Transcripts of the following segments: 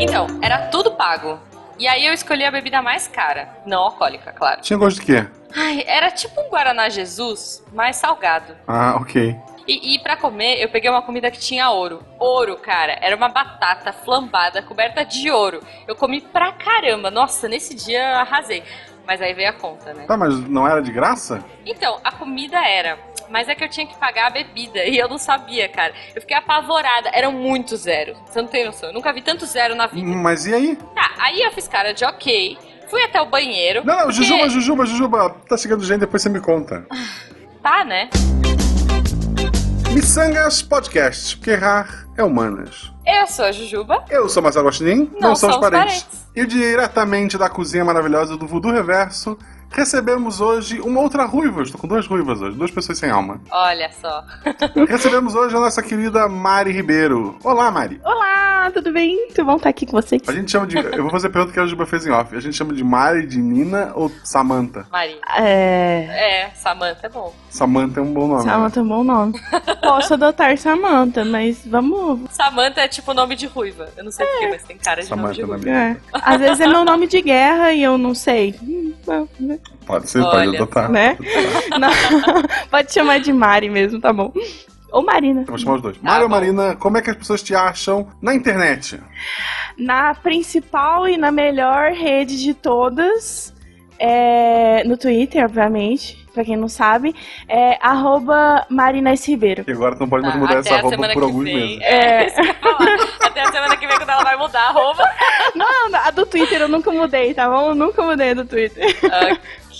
Então, era tudo pago. E aí eu escolhi a bebida mais cara. Não alcoólica, claro. Tinha gosto de quê? Ai, era tipo um Guaraná Jesus, mais salgado. Ah, ok. E, e para comer, eu peguei uma comida que tinha ouro. Ouro, cara. Era uma batata flambada, coberta de ouro. Eu comi pra caramba. Nossa, nesse dia eu arrasei. Mas aí veio a conta, né? Tá, mas não era de graça? Então, a comida era. Mas é que eu tinha que pagar a bebida e eu não sabia, cara. Eu fiquei apavorada. Eram muito zero. Você não tem noção. Eu nunca vi tanto zero na vida. Mas e aí? Tá, aí eu fiz cara de ok. Fui até o banheiro. Não, não, porque- Jujuba, Jujuba, Jujuba. Tá chegando gente, depois você me conta. Tá, né? Missangas Podcast, porque errar é humanas. Eu sou a Jujuba. Eu sou Marcelo Guaxinim, não, Não somos somos parentes. parentes. E diretamente da cozinha maravilhosa do Voodoo Reverso, recebemos hoje uma outra ruiva. Estou com duas ruivas hoje, duas pessoas sem alma. Olha só. recebemos hoje a nossa querida Mari Ribeiro. Olá, Mari. Olá, tudo bem? Muito bom estar aqui com vocês. A gente chama de. Eu vou fazer a pergunta que a Juba fez em off. A gente chama de Mari, de Nina ou Samantha? Maria. É. É, Samantha é bom. Samantha é um bom nome. Samantha é um bom nome. Posso adotar Samantha, mas vamos. Samantha é tipo nome de ruiva. Eu não sei porquê, mas tem cara de nome de Samantha ruiva. na É. Às vezes é meu nome de guerra e eu não sei. Hum, né? Pode ser, pode Olha adotar. Né? Não. Pode chamar de Mari mesmo, tá bom. Ou Marina. Eu vou chamar os dois. Mari ou. Marina, como é que as pessoas te acham na internet? Na principal e na melhor rede de todas, é, no Twitter, obviamente, pra quem não sabe, é arroba. Ribeiro. E agora tu não pode mais Ah, mudar essa a roupa semana por alguns vem. meses. É, falar. Até a semana que vem, quando ela vai mudar a roupa. Não, a do Twitter eu nunca mudei, tá bom? Eu nunca mudei a do Twitter.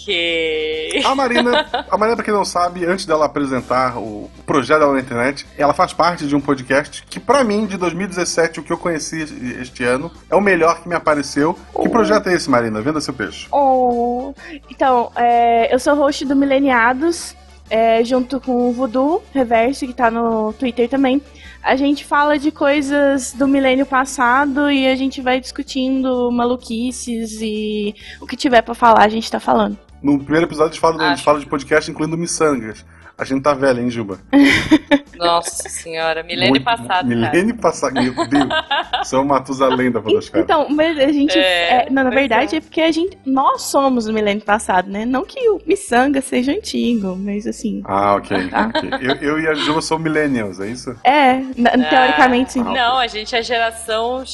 Ok. A Marina, a Marina, pra quem não sabe, antes dela apresentar o projeto dela na internet, ela faz parte de um podcast que, pra mim, de 2017, o que eu conheci este ano, é o melhor que me apareceu. Que projeto é esse, Marina? Venda seu peixe. Oh, então, é, eu sou host do Mileniados, é, junto com o Voodoo Reverso, que tá no Twitter também. A gente fala de coisas do milênio passado e a gente vai discutindo maluquices e o que tiver pra falar, a gente tá falando. No primeiro episódio, a gente fala, a gente fala de podcast, incluindo miçangas. A gente tá velha, hein, Juba? Nossa senhora, milênio Muito- passado. Milênio passado, meu Deus. Sou o Matusalém da Podosfera. Então, mas a gente. É, é, não, na verdade é. é porque a gente. Nós somos do milênio passado, né? Não que o Missanga seja antigo, mas assim. Ah, ok. Tá. ok. Eu, eu e a Juba somos millennials, é isso? É, na- teoricamente sim. Ah, Não, a gente é geração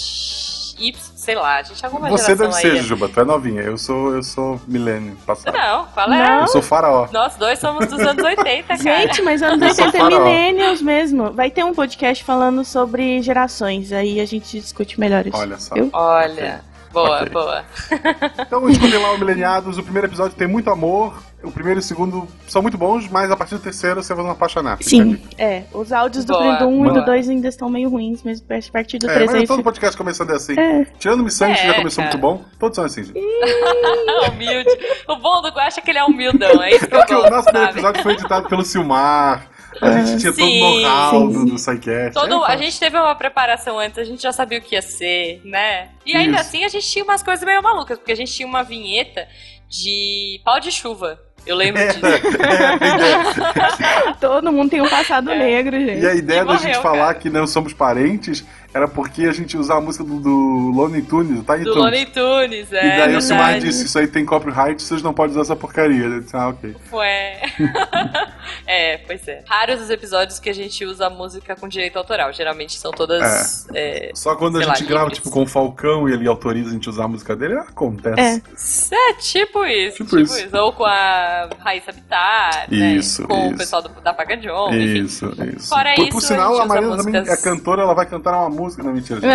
Y, sei lá, a gente é alguma Você geração deve aí. ser, Juba. Tu é novinha. Eu sou, eu sou milênio passado. Não, é? Não. Eu sou faraó. Nós dois somos dos anos 80, cara. Gente, mas anos Eu sou 80 é millennials mesmo. Vai ter um podcast falando sobre gerações, aí a gente discute melhor isso. Olha só. Eu? Olha, boa, boa. Então, escolhi lá o Mileniados. O primeiro episódio tem muito amor. O primeiro e o segundo são muito bons, mas a partir do terceiro você vai não apaixonar. Sim, é. Os áudios do, Boa, do 1 e do 2 ainda estão meio ruins, mas a partir do É, 3 mas aí. todo podcast começando é assim. É. Tirando Missão, que É, já começou cara. muito bom. Todos são assim, gente. Humilde. O bom do Guaxa é que ele é humildão, é isso que eu Porque o nosso primeiro episódio foi editado pelo Silmar. A gente tinha todo o Sim, know-how sim, do, sim. do SciCast. Todo, É, a gente teve uma preparação antes, a gente já sabia o que ia ser, né? E ainda Isso. assim a gente tinha umas coisas meio malucas, porque a gente tinha uma vinheta de pau de chuva. Eu lembro É, disso. é, Todo mundo tem um passado É. negro, E gente. a ideia E da gente morreu, falar cara. que não somos parentes era porque a gente usava a música do, do Looney Tunes, tá? Do Looney Tunes, é. E daí o Silmar disse, isso aí tem copyright, vocês não podem usar essa porcaria. Eu disse, ah, ok. Ué. é, pois é. Raros os episódios que a gente usa a música com direito autoral. Geralmente são todas. é, Só quando a Sei lá, gente grava, livres. tipo, com o Falcão e ele autoriza a gente usar a música dele, acontece. É, tipo isso. Tipo Tipo, isso. isso. Ou com a Raíssa Bittar, Isso, né? Com isso. o pessoal do, da Paga John, enfim. Isso, isso. Fora por, isso, por sinal, a gente a Marina também é cantora, ela vai cantar uma música. Não, mentira.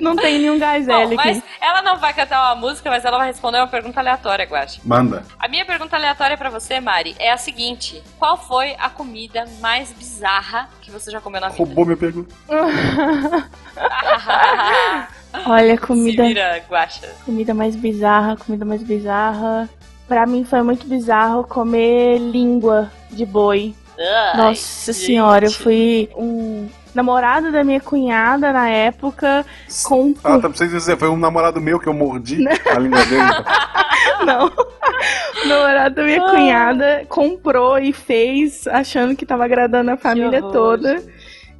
Não tem nenhum gás Bom, L mas ela não vai cantar uma música, mas ela vai responder uma pergunta aleatória, Guache. Manda. A minha pergunta aleatória pra você, Mari, é a seguinte: Qual foi a comida mais bizarra que você já comeu na vida? Roubou minha pergunta. Olha, Se comida, vira, Guaxa. comida mais bizarra, comida mais bizarra. Pra mim foi muito bizarro comer língua de boi. Ai, Nossa gente. senhora, eu fui um namorado da minha cunhada na época com Ah, tá, pra vocês dizer, foi um namorado meu que eu mordi a língua dele. Não. O namorado da minha Ah. cunhada comprou e fez achando que tava agradando a família toda.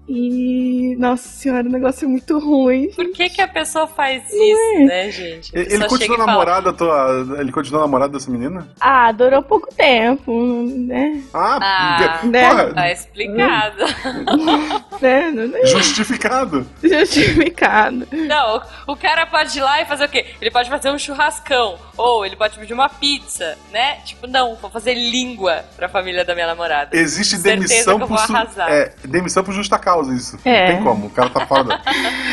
E, nossa senhora, o negócio é muito ruim. Por que, que a pessoa faz isso, né, gente? Ele continua e fala, tua. Ele continua namorado dessa menina? Ah, durou pouco tempo, né? Ah, Ah, né? porra, Tá explicado. né? Não é justificado. justificado. Não, o cara pode ir lá e fazer o quê? Ele pode fazer um churrascão. Ou ele pode pedir uma pizza, né? Tipo, não, vou fazer língua pra família da minha namorada. Existe demissão que eu por vou su- arrasar. é, demissão por justa causa isso. É. Não tem como, o cara tá fora da...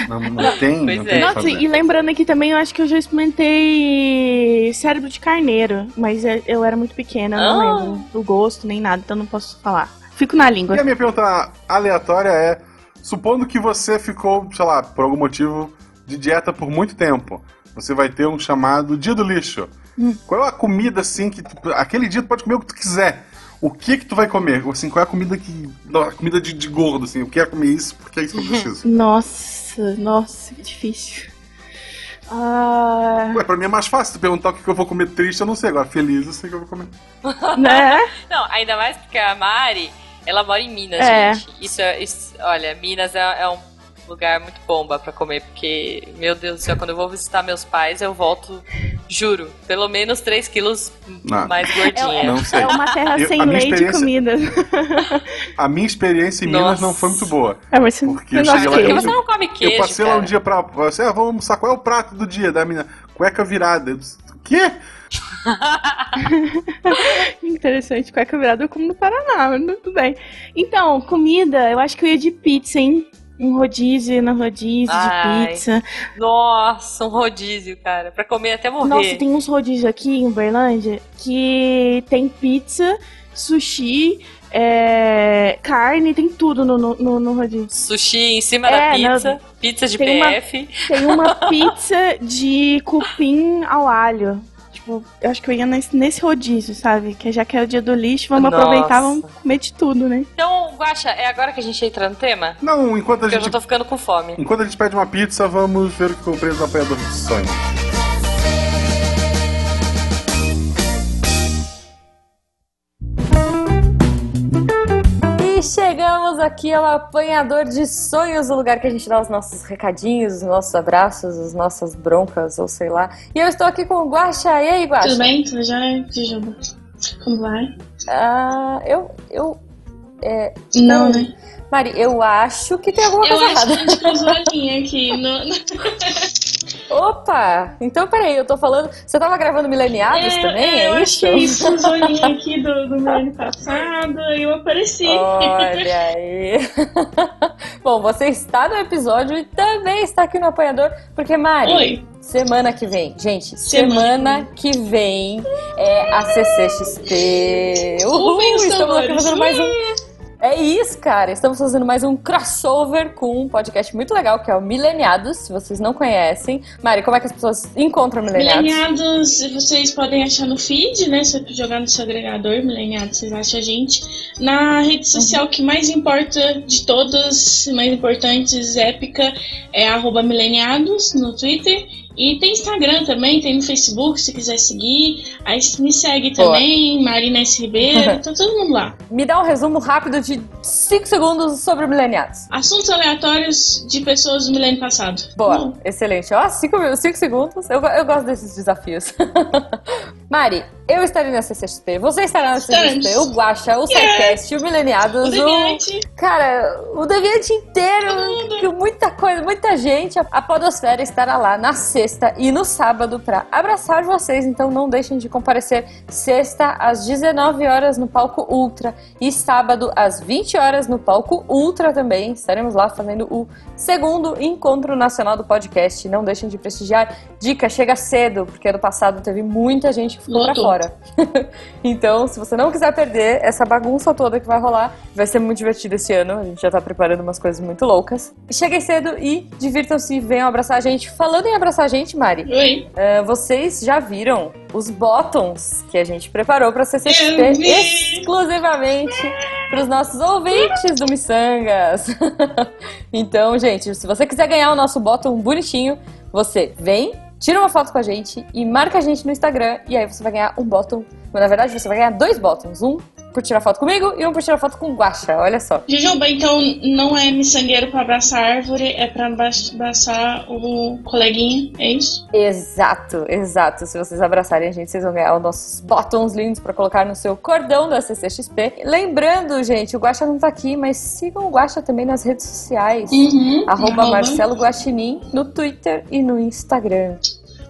Não, não tem, Pois não é. tem Nossa, fazer. e lembrando aqui também, eu acho que eu já experimentei cérebro de carneiro, mas é- eu era muito pequena, eu não Ah. lembro do gosto nem nada, então não posso falar. Fico na língua. E a minha pergunta aleatória é: supondo que você ficou, sei lá, por algum motivo, de dieta por muito tempo, você vai ter um chamado dia do lixo. Hum. Qual é a comida assim que. tu- aquele dia tu pode comer o que tu quiser. O que que tu vai comer? Assim, qual é a comida que. a comida de, de gordo, assim? Eu quero comer isso porque é isso que eu preciso. Nossa, nossa, que difícil. Ah, Ué, pra mim é mais fácil tu perguntar o que que eu vou comer triste, eu não sei. Agora, feliz, eu sei que eu vou comer. né? Não, ainda mais porque a Mari, ela mora em Minas, É. gente. Isso é. isso- olha, Minas é, é um lugar muito bomba pra comer, porque, meu Deus do céu, quando eu vou visitar meus pais, eu volto, juro, pelo menos 3 quilos Ah. mais gordinha. Não sei. É uma terra Eu- sem a minha lei de experiência- comida. A minha experiência em Minas Nossa. não foi muito boa. É, mas você Porque eu não cheguei lá, eu- você não come queijo, eu passei lá um cara. dia pra. Você, ah, vamos almoçar. Qual é o prato do dia da menina? Cueca virada. Eu disse, o quê? Interessante, cueca virada eu como no Paraná, mas tudo bem. Então, comida, eu acho que eu ia de pizza, hein? Um rodízio na rodízio Ai. de pizza. Nossa, um rodízio, cara, pra comer até morrer. Nossa, tem uns rodízios aqui em Uberlândia que tem pizza, sushi, é, carne, tem tudo no, no, no- rodízio. Sushi em cima É, da pizza, não, pizza de tem uma- PF. Tem uma pizza de cupim ao alho. Tipo, eu acho que eu ia nesse, nesse rodízio, sabe? Que já que é o dia do lixo, vamos Nossa. aproveitar, vamos comer de tudo, né? Então, Guaxa, é agora que a gente entra no tema? Não, enquanto a Porque eu gente. já tô ficando com fome. Enquanto a gente pede uma pizza, vamos ver o que comprei no apoiador de sonhos. Chegamos aqui ao apanhador de sonhos, o lugar que a gente dá os nossos recadinhos, os nossos abraços, as nossas broncas, ou sei lá. E eu estou aqui com o Guaxa. E aí, Guaxa? Tudo bem? Tudo jóia? Jujuba? Como vai? Ah, eu. eu é, Não, né? Mari, eu acho que tem alguma Eu coisa acho que errada. a gente cruzou a linha aqui. No... Opa! Então, peraí, eu tô falando. Você tava gravando Mileniados também? É, eu isso? achei a linha aqui do, do passado e eu apareci. Olha aí. Bom, você está no episódio e também está aqui no apanhador, porque, Mari, Oi. semana que vem, gente, Semana semana que vem é a CCXP. Uhul, estamos aqui fazendo mais um. É isso, cara. Estamos fazendo mais um crossover com um podcast muito legal que é o Mileniados. Se vocês não conhecem, Mari, como é que as pessoas encontram Mileniados? Mileniados, vocês podem achar no feed, né? Se você jogar no seu agregador, Mileniados, vocês acham a gente. Na rede social que mais importa de todas, mais importantes, épica, é arroba Mileniados no Twitter. E tem Instagram também, tem no Facebook, se quiser seguir. Aí me segue Boa. também, Marina S. Ribeiro, tá todo mundo lá. Me dá um resumo rápido de 5 segundos sobre Mileniados. Assuntos aleatórios de pessoas do milênio passado. Boa, Bom, excelente. Ó, 5 segundos. Eu, eu gosto desses desafios. Mari, eu estarei na CCXP, você estará na CCXP, o Guaxa, o Sidecast, o Mileniados, o Deviante, Cara, o Deviante inteiro, muita coisa, muita gente. A Podosfera estará lá na sexta e no sábado pra abraçar vocês, então não deixem de comparecer sexta às 19 horas no palco Ultra e sábado às 20 horas no palco Ultra também. Estaremos lá fazendo o segundo encontro nacional do podcast. Não deixem de prestigiar. Dica, chega cedo, porque ano passado teve muita gente que ficou pra fora. então, se você não quiser perder essa bagunça toda que vai rolar, vai ser muito divertido esse ano. A gente já tá preparando umas coisas muito loucas. Cheguem cedo e divirtam-se, venham abraçar a gente. Falando em abraçar a gente, Mari, Oi. eh, vocês já viram os bottoms que a gente preparou pra CCXP exclusivamente pros nossos ouvintes do Missangas. então, gente, se você quiser ganhar o nosso bottom bonitinho, você vem, tira uma foto com a gente e marca a gente no Instagram e aí você vai ganhar um bottom. Na verdade, você vai ganhar dois bottoms, um por tirar foto comigo e um por tirar foto com o Guaxa, olha só. Jujuba, então não é miçangueiro pra abraçar a árvore, é pra abraçar o coleguinha, é isso? Exato, exato. Se vocês abraçarem a gente, vocês vão ganhar os nossos botões lindos pra colocar no seu cordão da CCXP. Lembrando, gente, o Guaxa não tá aqui, mas sigam o Guaxa também nas redes sociais. Uhum. Arroba Marcelo Guaxinim no Twitter e no Instagram.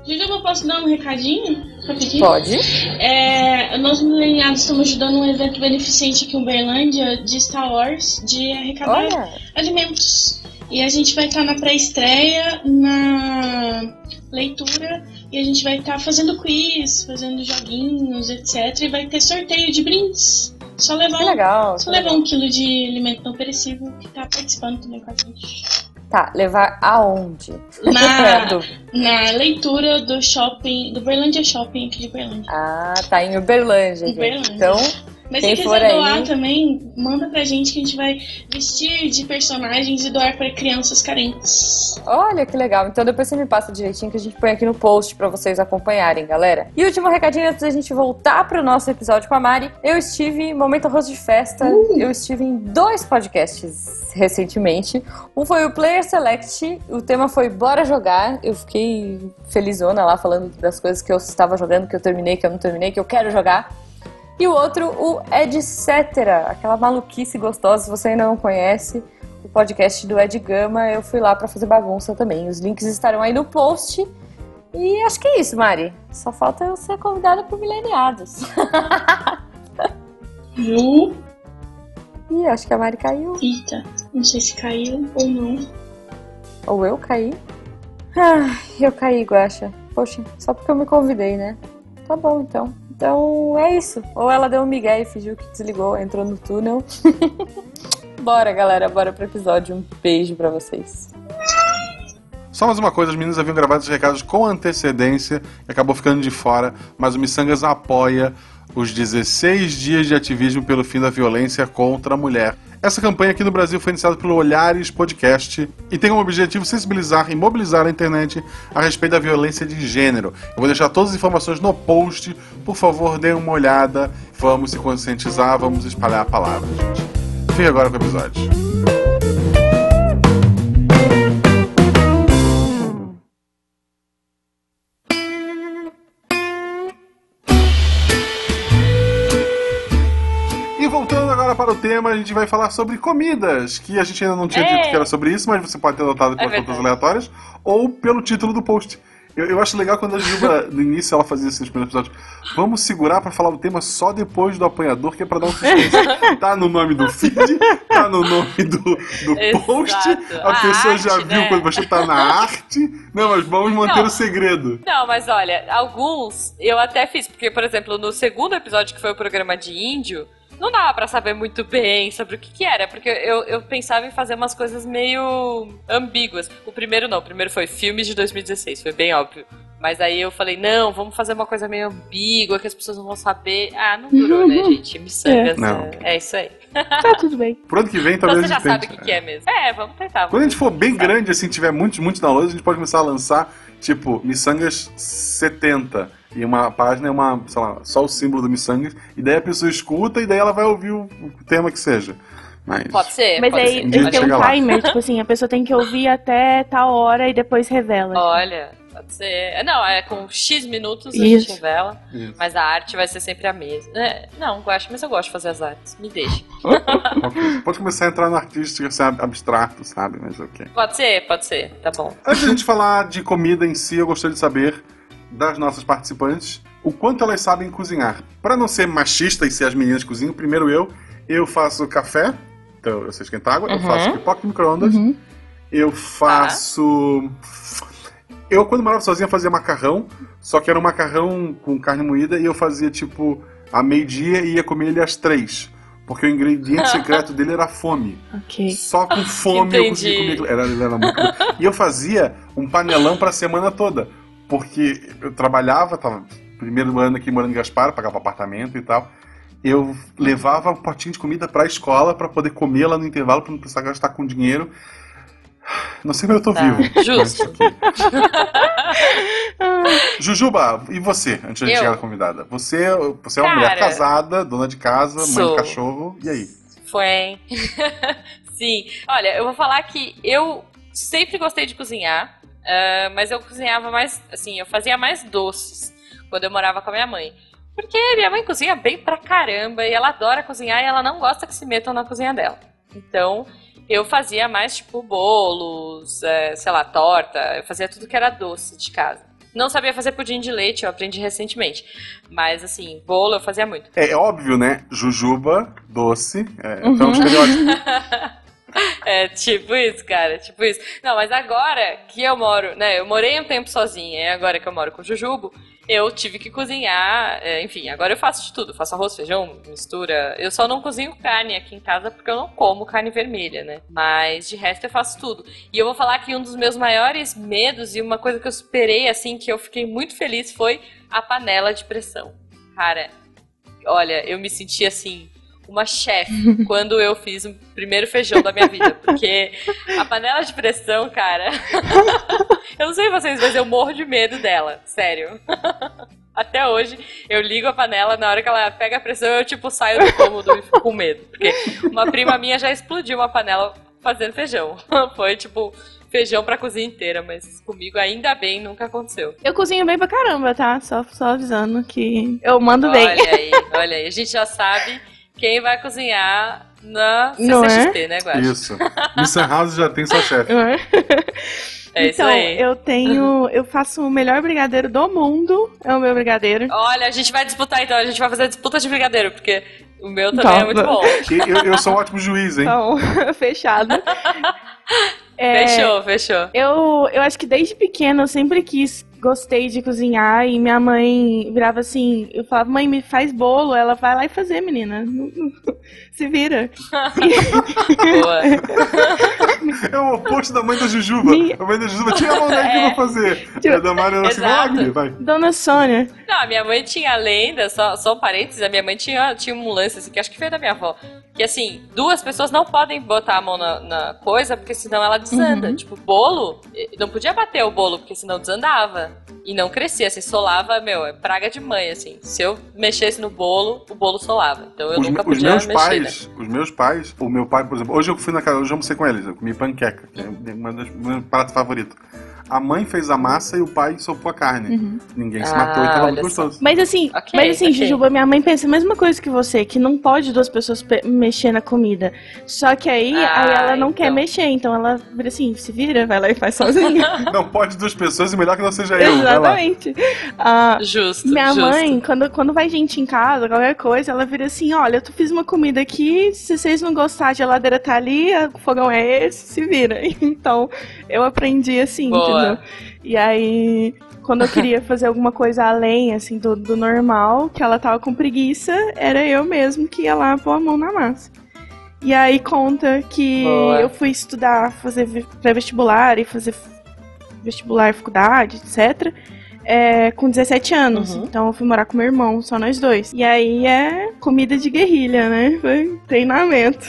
Jujuba, posso dar um recadinho? Rapidinho? Pode? É, nós mileniados estamos ajudando um evento beneficente aqui em Uberlândia de Star Wars, de arrecadar Olha, alimentos. E a gente vai estar na pré-estreia, na leitura, e a gente vai estar fazendo quiz, fazendo joguinhos, etc. E vai ter sorteio de brindes. Só levar, que um, legal. só levar um quilo de alimento não perecível que tá participando também com a gente. Tá, levar aonde? Na, na leitura do shopping, do Berlândia Shopping aqui de Berlândia. Ah, tá em Uberlândia. Uberlândia. Então, Mas Quem se quiser doar aí- também, manda pra gente que a gente vai vestir de personagens e doar pra crianças carentes. olha que legal. Então depois você me passa direitinho que a gente põe aqui no post pra vocês acompanharem, galera. E último recadinho antes da gente voltar pro nosso episódio com a Mari. Eu estive Momento Arroz de Festa. Eu estive em dois podcasts recentemente. Um foi o Player Select. O tema foi Bora Jogar. Eu fiquei felizona lá falando das coisas que eu estava jogando, que eu terminei, que eu não terminei, que eu quero jogar. E o outro, o Etc. Aquela maluquice gostosa, se você ainda não conhece, o podcast do Ed Gama, eu fui lá pra fazer bagunça também. Os links estarão aí no post. E acho que é isso, Mari. Só falta eu ser convidada pro Mileniados. Ju, Ih, acho que a Mari caiu. eita, não sei se caiu ou não. Ou eu caí. Ah, eu caí, Guaxa. Poxa, só porque eu me convidei, né? Tá bom, então. Então é isso. Ou ela deu um migué e fingiu que desligou, entrou no túnel. bora, galera, bora pro episódio. Um beijo pra vocês. Só mais uma coisa, os meninos haviam gravado esses recados com antecedência e acabou ficando de fora, mas o Missangas apoia os 16 dias de ativismo pelo fim da violência contra a mulher. Essa campanha aqui no Brasil foi iniciada pelo Olhares Podcast e tem como objetivo sensibilizar e mobilizar a internet a respeito da violência de gênero. Eu vou deixar todas as informações no post, por favor, deem uma olhada, vamos se conscientizar, vamos espalhar a palavra, gente. Fique agora com o episódio. Tema, a gente vai falar sobre comidas, que a gente ainda não tinha É. dito que era sobre isso, mas você pode ter notado pelas É contas verdade. aleatórias, ou pelo título do post. Eu, eu acho legal quando a Gilba, no início, ela fazia nos primeiros episódios. Vamos segurar para falar do tema só depois do apanhador, que é para dar um suspense. tá no nome do feed, tá no nome do, do Exato. post, a, A pessoa já arte, viu né? quando você tá na arte. Não, mas vamos manter Não. o segredo. Não, mas olha, alguns eu até fiz, porque, por exemplo, no segundo episódio que foi o programa de índio, não dava pra saber muito bem sobre o que, que era, porque eu, eu pensava em fazer umas coisas meio ambíguas. O primeiro não, o primeiro foi filmes de 2016, foi bem óbvio. Mas aí eu falei, não, vamos fazer uma coisa meio ambígua, que as pessoas não vão saber. Ah, não durou, né, gente? Miçangas, Não. é, é isso aí. Tá tudo bem. Pro ano que vem, Então talvez você a já gente sabe o tente. que, que é mesmo. É, vamos tentar. Quando a gente for bem Sabe. grande, assim, tiver muitos, muitos downloads, a gente pode começar a lançar, tipo, Missangas 70. E uma página é uma, sei lá, só o símbolo do Missangas. E daí a pessoa escuta e daí ela vai ouvir o, tema que seja. Mas. Pode ser, Mas pode aí ser. Tem um timer, tipo assim, a pessoa tem que ouvir até tal hora e depois revela. Olha, pode ser. Não, é com X minutos a Isso. gente revela, Isso. mas a arte vai ser sempre a mesma. É, não, gosto, mas eu gosto de fazer as artes. Me deixa. Pode começar a entrar no artístico, assim, abstrato, sabe? Mas ok. Pode ser, pode ser. Tá bom. Antes de a gente falar de comida em si, eu gostaria de saber das nossas participantes o quanto elas sabem cozinhar. Para não ser machista e ser as meninas que cozinham, primeiro eu, eu faço café, então eu sei esquentar água, eu Uhum. faço pipoca no micro-ondas, Uhum. eu faço. Eu, quando morava sozinha, fazia macarrão, só que era um macarrão com carne moída e eu fazia tipo a meio-dia e ia comer ele às três. Porque o ingrediente secreto dele era fome. Ok. Só com fome eu conseguia comer. Era, era muito. E eu fazia um panelão pra semana toda. Porque eu trabalhava, tava primeiro ano aqui morando em Gaspar, pagava apartamento e tal. Eu levava um potinho de comida pra escola pra poder comer lá no intervalo, pra não precisar gastar com dinheiro. Não sei como eu tô Tá, vivo. justo. Jujuba, e você, antes de Eu? chegar na convidada? Você, você é uma mulher casada, dona de casa, mãe de sou. cachorro, e aí? Foi, hein? Sim. Olha, eu vou falar que eu sempre gostei de cozinhar, ah, mas eu cozinhava mais, assim, eu fazia mais doces quando eu morava com a minha mãe. Porque minha mãe cozinha bem pra caramba e ela adora cozinhar e ela não gosta que se metam na cozinha dela. Então, eu fazia mais, tipo, bolos, é, sei lá, torta, eu fazia tudo que era doce de casa. Não sabia fazer pudim de leite, eu aprendi recentemente. Mas, assim, bolo eu fazia muito. É, é óbvio, né? Jujuba, doce, é, Uhum. então estereótipo. É, tipo isso, cara, tipo isso. Não, mas agora que eu moro, né, eu morei um tempo sozinha, e agora que eu moro com o Jujubo, eu tive que cozinhar, é, enfim, agora eu faço de tudo, faço arroz, feijão, mistura. Eu só não cozinho carne aqui em casa porque eu não como carne vermelha, né? Mas de resto eu faço tudo. E eu vou falar que um dos meus maiores medos e uma coisa que eu superei, assim, que eu fiquei muito feliz foi a panela de pressão. Cara, olha, eu me senti assim, uma chefe quando eu fiz o primeiro feijão da minha vida. Porque a panela de pressão, cara. eu não sei vocês, mas eu morro de medo dela. Sério. Até hoje, eu ligo a panela, na hora que ela pega a pressão, eu tipo saio do cômodo e fico com medo. Porque uma prima minha já explodiu uma panela fazendo feijão. Foi tipo feijão pra cozinha inteira, mas comigo ainda bem nunca aconteceu. Eu cozinho bem pra caramba, tá? Só, só avisando que eu mando bem. Olha aí, olha aí. A gente já sabe quem vai cozinhar na Não é? CCXP, né, Guaxa? Isso. Miss House já tem sua chefe. É isso então, aí. eu tenho. Eu faço o melhor brigadeiro do mundo. É o meu brigadeiro. Olha, a gente vai disputar então, a gente vai fazer disputa de brigadeiro, porque o meu também Então, é muito bom. Eu, eu sou um ótimo juiz, hein? Então, fechado. É, Fechou, fechou. Eu, eu acho que desde pequena eu sempre quis, gostei de cozinhar e minha mãe virava assim, eu falava, mãe, me faz bolo, ela vai lá e fazer, menina. Se vira. Boa. É o oposto da mãe da Jujuba. Minha- A mãe da Jujuba tira a mão daqui É. pra fazer. E a da Mari era assim, vai. Dona Sônia. Não, a minha mãe tinha a lenda, só, só um parênteses, a minha mãe tinha, tinha um lance assim, que acho que foi da minha avó. Que assim, duas pessoas não podem botar a mão na, na coisa, porque senão ela desanda. Uhum. Tipo, bolo, não podia bater o bolo, porque senão desandava. E não crescia, assim, solava, meu, é praga de mãe, assim. Se eu mexesse no bolo, o bolo solava. Então eu Os, nunca os podia meus mexer, né? pais, os meus pais, o meu pai, por exemplo, hoje eu fui na casa, hoje eu almocei com eles, eu comi panqueca, que é uma das meu prato favorito. A mãe fez a massa e o pai sopou a carne. Uhum. Ninguém se Ah, matou e tava olha muito gostoso. Mas assim, Ok, mas assim, ok. Jujuba, minha mãe pensa a mesma coisa que você, que não pode duas pessoas pe- mexer na comida. Só que aí, Ah, aí ela não quer então. mexer, então ela vira assim, se vira, vai lá e faz sozinha. Não pode duas pessoas e melhor que não seja eu. Exatamente. Ah, Justo, Minha justo. mãe, quando, quando vai gente em casa, qualquer coisa, ela vira assim: olha, eu fiz uma comida aqui, se vocês não gostarem, a geladeira tá ali, o fogão é esse, se vira. Então, eu aprendi assim, Boa. Entendeu? E aí, quando eu queria fazer alguma coisa além, assim, do, do normal, que ela tava com preguiça, era eu mesmo que ia lá pôr a mão na massa. E aí conta que Boa. eu fui estudar, fazer ve- pré-vestibular e fazer vestibular, faculdade, etc. é, com 17 anos. Uhum. Então eu fui morar com meu irmão, só nós dois. E aí é comida de guerrilha, né? Foi treinamento.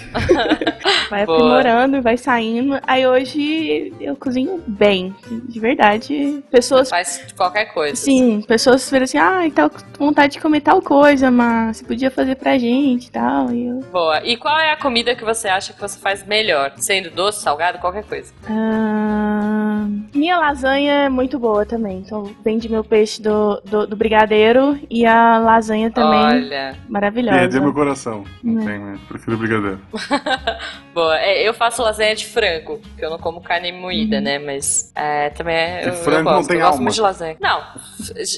vai aprimorando, vai saindo. Aí hoje eu cozinho bem, de verdade. Pessoas Faz qualquer coisa. Sim, pessoas viram assim, ah, tá com vontade de comer tal coisa, mas você podia fazer pra gente e tal. E eu, Boa. E qual é a comida que você acha que você faz melhor? Sendo doce, salgado, qualquer coisa. ah, minha lasanha é muito boa também. Então vende meu peixe do, do, do brigadeiro e a lasanha também Olha. maravilhosa. Perdeu meu coração. Não Né. tem, né? Prefiro brigadeiro. Boa. É, eu faço lasanha de frango, porque eu não como carne moída, né? Mas é, também é. Eu, frango eu não gosto, tem eu gosto alma. muito de lasanha. Não,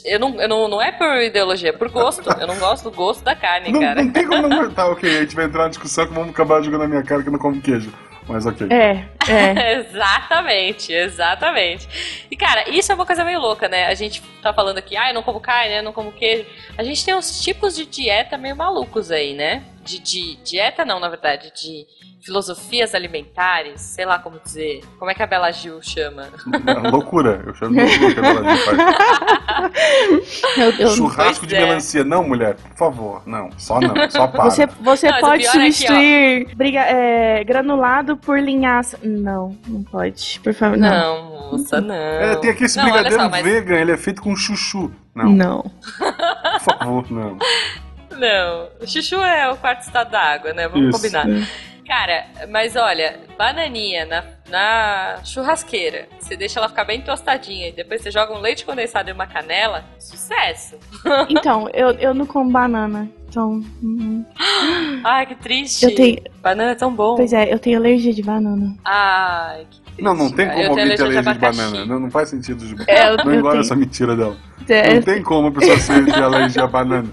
eu não, eu não, não é por ideologia, é por gosto. Eu não gosto do gosto da carne, Não, cara. não tem como não. Tá, ok, a gente vai entrar na discussão que vamos acabar jogando na minha cara que eu não como queijo. Mas ok. É, é. exatamente, exatamente. E cara, isso é uma coisa meio louca, né? A gente tá falando aqui, ah, eu não como carne, eu não como queijo. A gente tem uns tipos de dieta meio malucos aí, né? De, de dieta, não, na verdade, de filosofias alimentares, sei lá como dizer. Como é que a Bela Gil chama? É loucura. Eu chamo de loucura que a Bela Gil faz. Churrasco Pois de é. melancia. Não, mulher, por favor. Não, só não. Só para. Você, você Não, pode é que, substituir briga- é, granulado por linhaça. Não, não pode. Por favor, não. Não, moça, não. É, tem aqui esse não, brigadeiro só, mas- vegan, ele é feito com chuchu. Não, Não. por favor, não. Não, o chuchu é o quarto estado da água, né? Vamos Isso. combinar. Cara, mas olha, bananinha na, na churrasqueira, você deixa ela ficar bem tostadinha e depois você joga um leite condensado e uma canela, sucesso. Então, eu, eu não como banana. Então. uhum. Ai, que triste. Eu tenho. Banana é tão bom. Pois é, eu tenho alergia de banana. Ai, que triste. Não, não tem como Eu alguém ter alergia de abacaxi. banana. Não, não faz sentido. De... É, eu, Não eu engole tenho, essa mentira dela. é, Não tem como a pessoa ser- ter alergia a banana.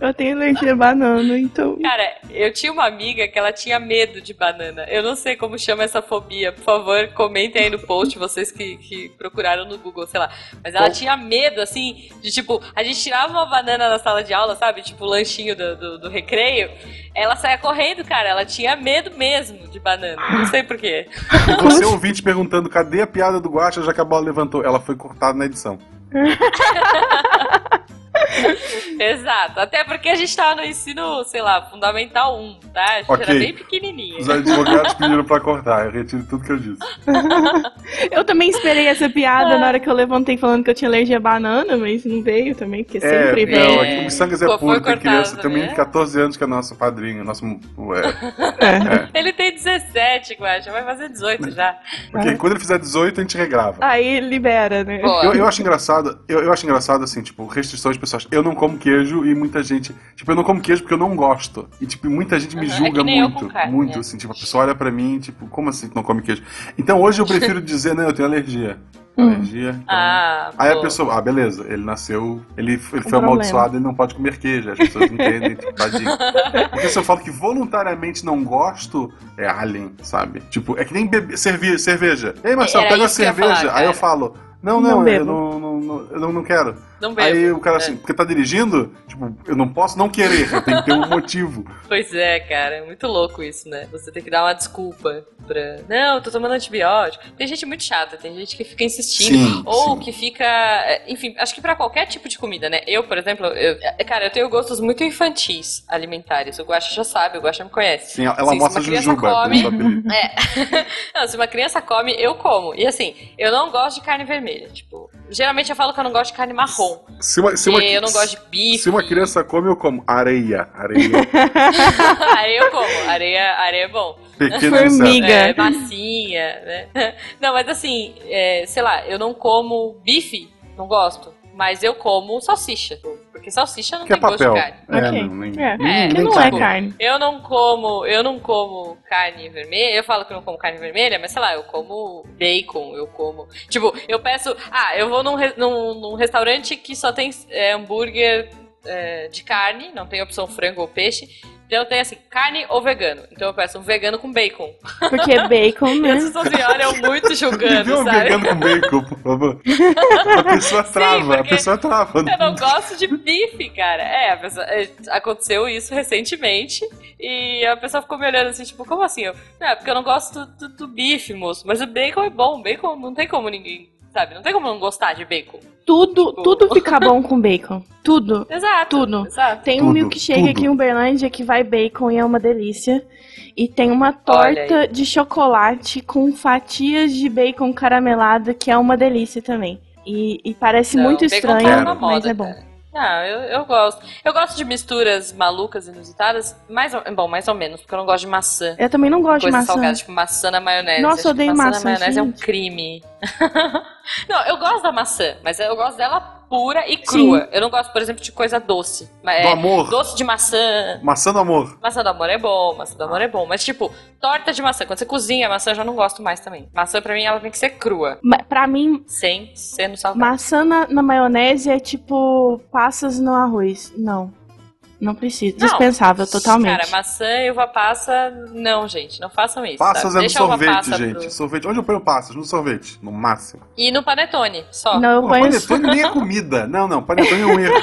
Eu tenho alergia a banana, então. Cara, eu tinha uma amiga que ela tinha medo de banana. Eu não sei como chama essa fobia. Por favor, comentem aí no post, vocês que, que procuraram no Google, sei lá. Mas ela Qual? tinha medo, assim, de tipo, a gente tirava uma banana na sala de aula, sabe? Tipo, o lanchinho do, do, do recreio. Ela saía correndo, cara. Ela tinha medo mesmo de banana. Não sei porquê. E você ouvinte perguntando cadê a piada do Guacha, já que a bola levantou. Ela foi cortada na edição. Exato. Até porque a gente tava no ensino, sei lá, fundamental 1, tá? A gente Ok. era bem pequenininha. Os advogados pediram pra cortar. Eu retiro tudo que eu disse. Eu também esperei essa piada na hora que eu levantei falando que eu tinha alergia a banana, mas não veio também, porque sempre É, vem. não, aqui o Missangas é puro, tem cortado, criança. Tem um menino né? de 14 anos que é nosso padrinho. Nosso, é, Ele tem 17, Guacha. Vai fazer 18 já. porque quando ele fizer 18, a gente regrava. Aí libera, né? Eu, eu acho engraçado, eu, eu acho engraçado assim, tipo, restrições de pessoas. Eu não como queijo e muita gente. Tipo, eu não como queijo porque eu não gosto. E, tipo, muita gente me é julga eu muito. carne, muito, é. assim, tipo, a pessoa olha pra mim, tipo, como assim que não come queijo? Então hoje eu prefiro dizer, não, eu tenho alergia. Hum. Alergia. então- Ah, Aí a pessoa, ah, beleza, ele nasceu, ele, ele foi problema. amaldiçoado, ele não pode comer queijo. As pessoas entendem, tipo, tadinho. Porque se eu falo que voluntariamente não gosto, é alien, sabe? Tipo, é que nem bebe, cerveja, cerveja. Ei, Marcelo, Era pega a cerveja. falar, Aí eu falo, não, Não não, eu não, não, não, eu não, não quero. Não bebo. Aí o cara É. assim, porque tá dirigindo, tipo, eu não posso não querer, eu tenho que ter um motivo. Pois é, cara, é muito louco isso, né? Você tem que dar uma desculpa pra. Não, eu tô tomando antibiótico. Tem gente muito chata, tem gente que fica insistindo. Sim, ou sim. que fica. Enfim, acho que pra qualquer tipo de comida, né? Eu, por exemplo, eu, cara, eu tenho gostos muito infantis alimentares. O Guaxa já sabe, o Guaxa me conhece. Sim, ela Sim, se mostra uma criança jujuba, come-. É. não, se uma criança come, eu como. E assim, eu não gosto de carne vermelha. Tipo, geralmente eu falo que eu não gosto de carne marrom. Se uma, se uma, Porque eu não gosto de bife. se uma criança come, eu como areia. Areia, areia eu como. Areia, areia é bom. pequeno Formiga. É, massinha, né? Não, mas assim, é, sei lá, eu não como bife, não gosto. Mas eu como salsicha. Porque salsicha não Que é tem gosto de papel. carne. É, Ok. não, nem, É, nem- que nem não é carne. Eu não como, eu não como carne vermelha. Eu falo que não como carne vermelha, mas sei lá, eu como bacon, eu como. Tipo, eu peço. Ah, eu vou num, num, num restaurante que só tem é, hambúrguer é, de carne, não tem opção frango ou peixe. Então tem assim, carne ou vegano. Então eu peço um vegano com bacon. Porque bacon, E né? as pessoas me olham muito julgando, vê um sabe? vegano com bacon, por favor. A pessoa trava, a porque pessoa trava. Eu não gosto de bife, cara. É, a pessoa- é, aconteceu isso recentemente e a pessoa ficou me olhando assim, tipo, como assim? Eu, não, é porque eu não gosto do, do- do bife, moço. Mas o bacon é bom, bacon não tem como ninguém, sabe? Não tem como não gostar de bacon. Tudo, tudo fica bom com bacon. Tudo. Exato. Tudo. Exato. Tem um Tudo, milkshake tudo. aqui em Uberlândia que vai bacon e é uma delícia. E tem uma torta de chocolate com fatias de bacon caramelado que é uma delícia também. E, e parece Não, muito bacon estranho, tá na mas moda, é bom. cara. Não, eu, eu gosto. Eu gosto de misturas malucas, inusitadas, mais ou, bom, mais ou menos, porque eu não gosto de maçã. Eu também não gosto Coisa de maçã. salgada, tipo maçã na maionese. Nossa, que odeio maçã. maçã, na maionese é um gente. crime. não, eu gosto da maçã, mas eu gosto dela pura e crua. Eu não gosto, por exemplo, de coisa doce. Mas Do é, amor. doce de maçã. Maçã do amor. Maçã do amor é bom, maçã do amor é bom. Mas, tipo, torta de maçã. Quando você cozinha a maçã, eu já não gosto mais também. Maçã, pra mim, ela tem que ser crua. Ma- Pra mim, Sem ser no salgado. maçã na, na maionese é tipo passas no arroz. Não. Não precisa. Não. Dispensável, totalmente. Cara, maçã e uva passa, não, gente. Não façam isso. Passas sabe? é no sorvete, passa gente. pro- Sorvete. Onde eu ponho passas? No sorvete, no máximo. E no panetone, só. Não, eu Pô, ponho. panetone nem é comida. Não, não, panetone é um erro.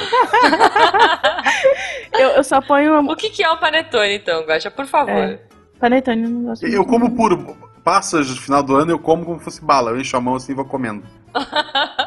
eu, eu só ponho O que, que é o panetone, então, Guaxa? Por favor. É. panetone, eu não gosto Eu como puro. Passas no final do ano, eu como como se fosse bala. Eu encho a mão assim e vou comendo.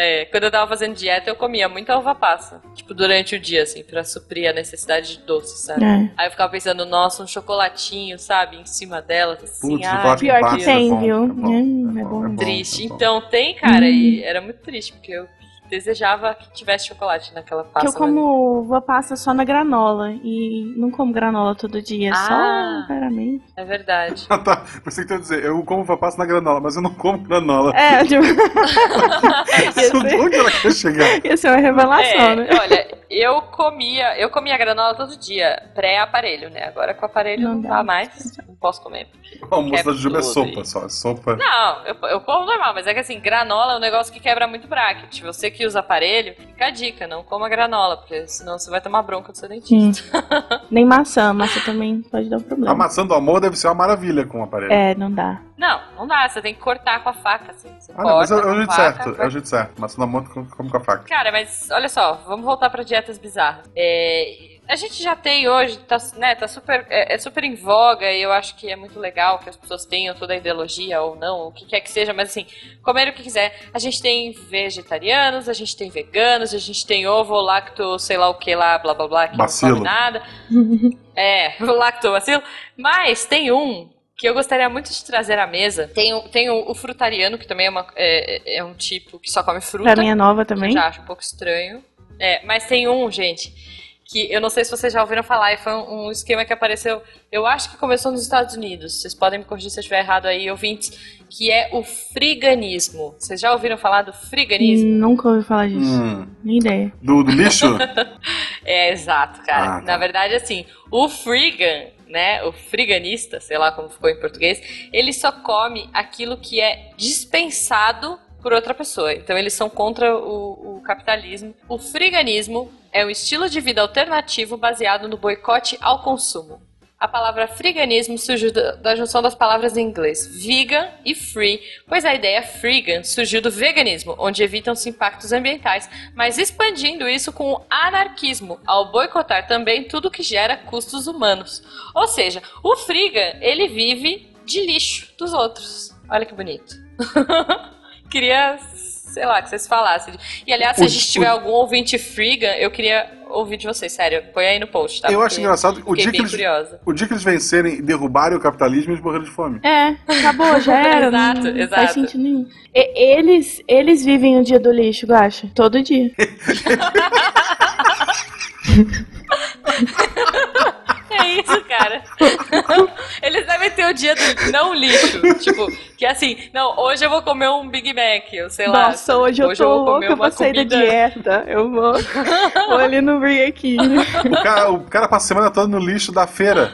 É, quando eu tava fazendo dieta, eu comia muita uva passa. Tipo, durante o dia, assim, pra suprir a necessidade de doce, sabe? É. Aí eu ficava pensando, nossa, um chocolatinho, sabe? Em cima dela, assim, Putz, chocolate pior que tem, é bom, viu? É bom, Hum, é é bom, bom. é bom, triste. é bom. Então tem, cara, Hum. e era muito triste, porque eu desejava que tivesse chocolate naquela Que pasta. eu como uva passa só na granola. E não como granola todo dia, Ah. só raramente. É verdade. Ah, tá. Você que ia dizer, eu como uva passa na granola, mas eu não como granola. É, tipo. Onde ela quer chegar? ia ser uma revelação, É, né? olha, eu comia, eu comia granola todo dia, pré-aparelho, né? Agora com o aparelho não, Não dá dá. mais, não posso comer. O almoço da Juba é sopa aí. só. é Sopa. Não, eu, eu como normal, mas é que assim, granola é um negócio que quebra muito bracket. Você que usa aparelho, fica a dica, não coma granola, porque senão você vai tomar bronca do seu dentista. Nem maçã, maçã também pode dar um A problema. maçã do amor deve ser uma maravilha com o aparelho. É, não dá. Não, não dá, você tem que cortar com a faca, assim. Você Ah, não, mas é, é o a jeito faca, certo. É o jeito certo. Maçã do amor tu come com a faca. Cara, mas olha só, vamos voltar pra dietas bizarras. É, a gente já tem hoje, tá, né, tá super, é, é super em voga e eu acho que é muito legal que as pessoas tenham toda a ideologia ou não, o que quer que seja, mas assim, comer o que quiser. A gente tem vegetarianos, a gente tem veganos, a gente tem ovo, lacto, sei lá o que lá, blá blá blá, que Bacilo. não come nada. É, o lactobacilo. Mas tem um que eu gostaria muito de trazer à mesa. Tem, o- tem o, o frutariano, que também é, uma- é- é um tipo que só come fruta. Pra mim é nova também. Eu já acho um pouco estranho. É, mas tem um, gente, que eu não sei se vocês já ouviram falar, e foi um, um esquema que apareceu, eu acho que começou nos Estados Unidos, vocês podem me corrigir se eu estiver errado aí, ouvintes, que é o friganismo. Vocês já ouviram falar do friganismo? Nunca ouvi falar disso. Hum. Nem ideia. Do, do lixo? É, exato, cara. Ah, tá. Na verdade, assim, o frigan, né, o friganista, sei lá como ficou em português, ele só come aquilo que é dispensado por outra pessoa. Então eles são contra o, o capitalismo. O friganismo é um estilo de vida alternativo baseado no boicote ao consumo. A palavra friganismo surgiu da, junção das palavras em inglês vegan e free, pois a ideia freegan surgiu do veganismo, onde evitam-se impactos ambientais, mas expandindo isso com o anarquismo, ao boicotar também tudo que gera custos humanos. Ou seja, o freegan, ele vive de lixo dos outros. Olha que bonito. queria, sei lá, que vocês falassem. E aliás, se O- a gente tiver algum ouvinte freegan, eu queria ouvir de vocês, sério. Põe aí no post, tá? Eu acho Porque engraçado. O dia, que eles, curiosa. o dia que eles vencerem e derrubarem o capitalismo, eles morreram de fome. É, acabou, já era. Exato, não exato. faz sentido nenhum. E- eles, eles vivem o dia do lixo, Guaxa. Todo dia. É isso, cara. Eles devem ter o dia do não lixo. Tipo, que assim, não, hoje eu vou comer um Big Mac, eu sei lá. Nossa, hoje eu tô vou comer louca uma pra sair da dieta. Eu vou, vou ali no Burger King. O cara, o cara passa a semana toda no lixo da feira.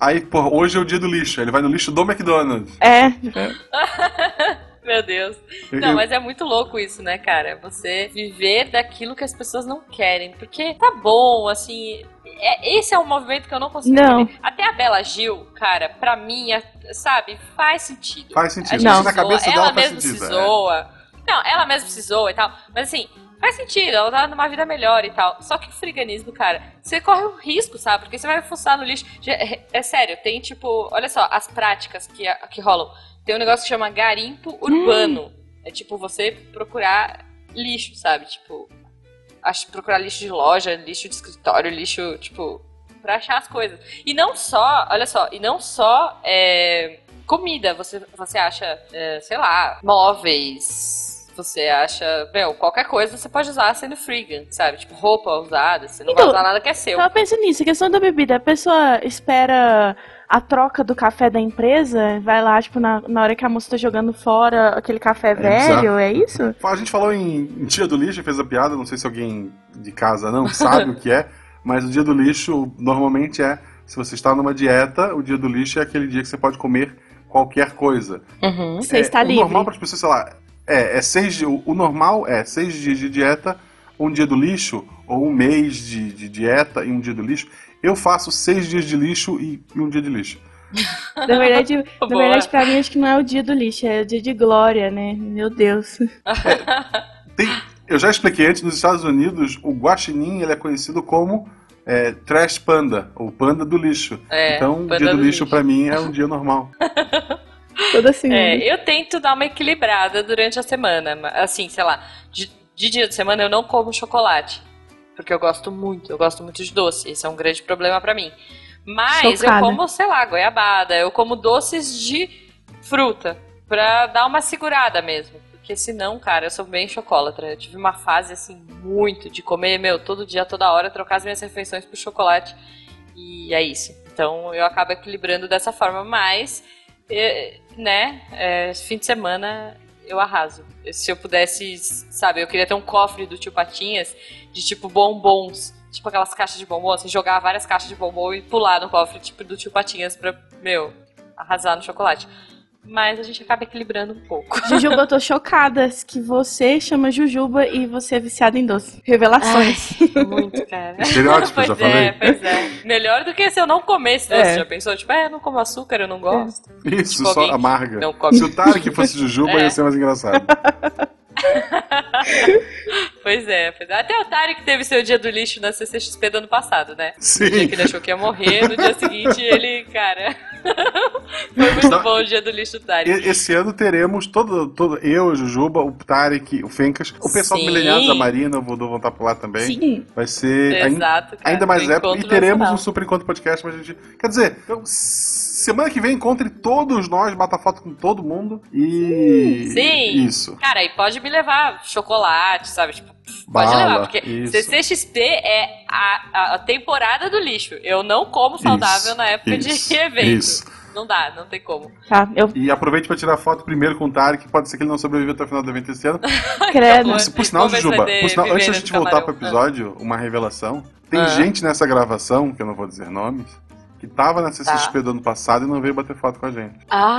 Aí, pô, hoje é o dia do lixo. Ele vai no lixo do McDonald's. É, Meu Deus. Eu- Não, mas é muito louco isso, né, cara? Você viver daquilo que as pessoas não querem. Porque tá bom, assim. É- esse é um movimento que eu não consigo Não. entender. Até a Bela Gil, cara, pra mim, é- sabe, faz sentido. Faz sentido. Não. Na cabeça ela dela faz mesmo sentido. se é. zoa. Não, ela mesmo se zoa e tal. Mas assim, faz sentido, ela tá numa vida melhor e tal. Só que o friganismo, cara, você corre um risco, sabe? Porque você vai fuçar no lixo. É, é sério, tem tipo, olha só, as práticas que, que rolam. Tem um negócio que chama garimpo urbano. É tipo você procurar lixo, sabe? Tipo, procurar lixo de loja, lixo de escritório, lixo, tipo, pra achar as coisas. E não só, olha só, e não só é, comida, você, você acha, é, sei lá, móveis. Você acha, meu, qualquer coisa você pode usar sendo freegan, sabe? Tipo, roupa usada, você não Então, vai usar nada que é seu. tava pensando nisso. A questão da bebida. A pessoa espera a troca do café da empresa, vai lá, tipo, na, na hora que a moça tá jogando fora aquele café velho, é isso? A gente falou em, em dia do lixo, fez a piada, não sei se alguém de casa não sabe o que é, mas o dia do lixo normalmente é, se você está numa dieta, o dia do lixo é aquele dia que você pode comer qualquer coisa. Uhum. Você É, está o livre. normal para as pessoas, sei lá, é, é seis, o, o normal é seis dias de dieta, um dia do lixo, ou um mês de, de dieta e um dia do lixo. Eu faço seis dias de lixo e, um dia de lixo. Na verdade, na Boa. verdade, pra mim, acho que não é o dia do lixo, é o dia de glória, né? Meu Deus. Tem, eu já expliquei antes, nos Estados Unidos, o guaxinim ele é conhecido como é, Trash Panda, ou Panda do lixo. É, então, Panda dia do, do lixo, lixo. pra mim é um dia normal. Toda segunda. É, eu tento dar uma equilibrada durante a semana. ma- Assim, sei lá, de, de dia de semana eu não como chocolate. Porque eu gosto muito, eu gosto muito de doce. Esse é um grande problema pra mim. Mas Chocada. eu como, sei lá, goiabada, eu como doces de fruta. Pra dar uma segurada mesmo. Porque senão, cara, eu sou bem chocolatra. Eu tive uma fase, assim, muito de comer, meu, todo dia, toda hora, trocar as minhas refeições por chocolate. E é isso. Então eu acabo equilibrando dessa forma, mas, eh, né, eh, fim de semana eu arraso. Se eu pudesse, sabe, eu queria ter um cofre do tio Patinhas de tipo bombons. Tipo aquelas caixas de bombom, assim, jogar várias caixas de bombom e pular no cofre, tipo, do tio Patinhas pra, meu, arrasar no chocolate. Mas a gente acaba equilibrando um pouco. Jujuba, eu tô chocada que você chama Jujuba e você é viciada em doce. Revelações. Muito, cara. Estereótipo, pois já é, falei. pois é. Melhor do que se eu não comesse doce, É. já pensou? Tipo, é, eu não como açúcar, eu não gosto. Isso, Tipo, só amarga. Não come. Se o Tarek fosse Jujuba, É. ia ser mais engraçado. Pois é, pois é. Até o Tarek teve seu dia do lixo na CCXP do ano passado, né? No dia Sim. que ele achou que ia morrer, no dia seguinte ele, cara. Foi muito bom o dia do lixo do Tarek. E- Esse ano teremos todo, todo eu, a Jujuba, o Tarek, o Fencas, o pessoal Sim. do Mileniados, a Marina, o Voodoo vão estar por lá também. Sim. Vai ser ainda, Exato. cara. ainda mais épico. E teremos nacional. um super encontro podcast pra gente. Quer dizer, então, semana que vem encontre todos nós, bata foto com todo mundo. E. Sim. Isso. Cara, e pode me levar chocolate, sabe? Tipo, pode Bala, levar, porque isso. CCXP é a, a- temporada do lixo. Eu não como saudável Isso, na época isso, de evento. isso. Não dá, não tem como. Tá, eu E aproveite pra tirar foto primeiro com o Tarek, pode ser que ele não sobreviva até o final do evento esse ano. credo. Por, por sinal, Jujuba, por sinal, antes da gente voltar pro episódio, uma revelação. Tem Ah. gente nessa gravação, que eu não vou dizer nomes, que tava na CCXP Tá. do ano passado e não veio bater foto com a gente. Ah,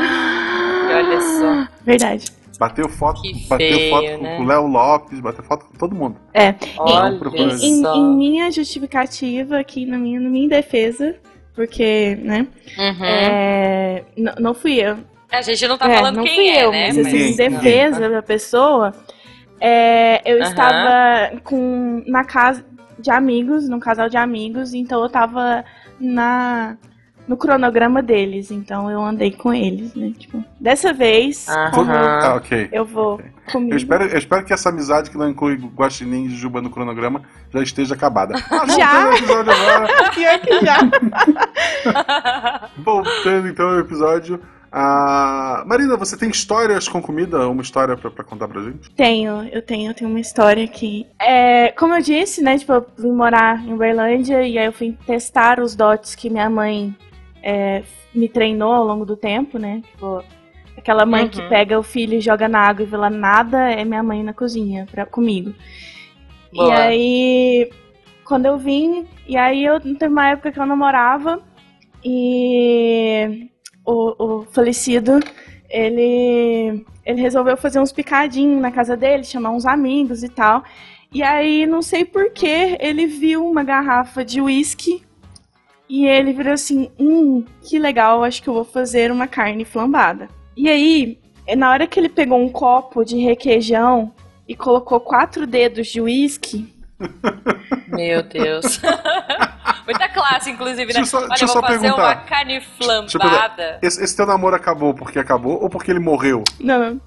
e olha só. Verdade. Bateu foto, Que bateu feio, foto com- né? com o Léo Lopes, bateu foto com todo mundo. É. Olha. Em, só. em minha justificativa aqui, na minha, na minha defesa, porque, né, Uhum. é, n- não fui eu. A gente não tá É, falando não quem fui é, eu, né? mas assim, em defesa da pessoa, é, eu Aham. estava com, na casa de amigos, num casal de amigos, então eu tava na, no cronograma deles, então eu andei com eles, né, tipo, dessa vez, como Ah, ok. eu vou Ok. comigo. Eu espero, eu espero que essa amizade que não inclui Guaxinim e Juba no cronograma já esteja acabada. Ah, Já? Pior que já. Voltando então ao episódio. Ah, Marina, você tem histórias com comida? Uma história pra, pra contar pra gente? Tenho, eu tenho, eu tenho uma história aqui. É, como eu disse, né, tipo, eu vim morar em Uberlândia e aí eu fui testar os dotes que minha mãe é, me treinou ao longo do tempo, né? Tipo, aquela mãe que Uhum. pega o filho e joga na água e vê lá nada é minha mãe na cozinha pra, comigo. E Boa. aí, quando eu vim, e aí eu teve uma época que eu namorava e o, o falecido, ele, ele resolveu fazer uns picadinhos na casa dele, chamar uns amigos e tal. E aí, não sei porquê, ele viu uma garrafa de uísque e ele virou assim: hum, que legal, acho que eu vou fazer uma carne flambada. E aí, na hora que ele pegou um copo de requeijão e colocou quatro dedos de uísque, Meu Deus. Muita classe, inclusive, né? Deixa eu só- Olha, eu vou só fazer perguntar. uma carne Deixa eu perguntar. flambada. Esse, esse teu namoro acabou porque acabou ou porque ele morreu? Não, não.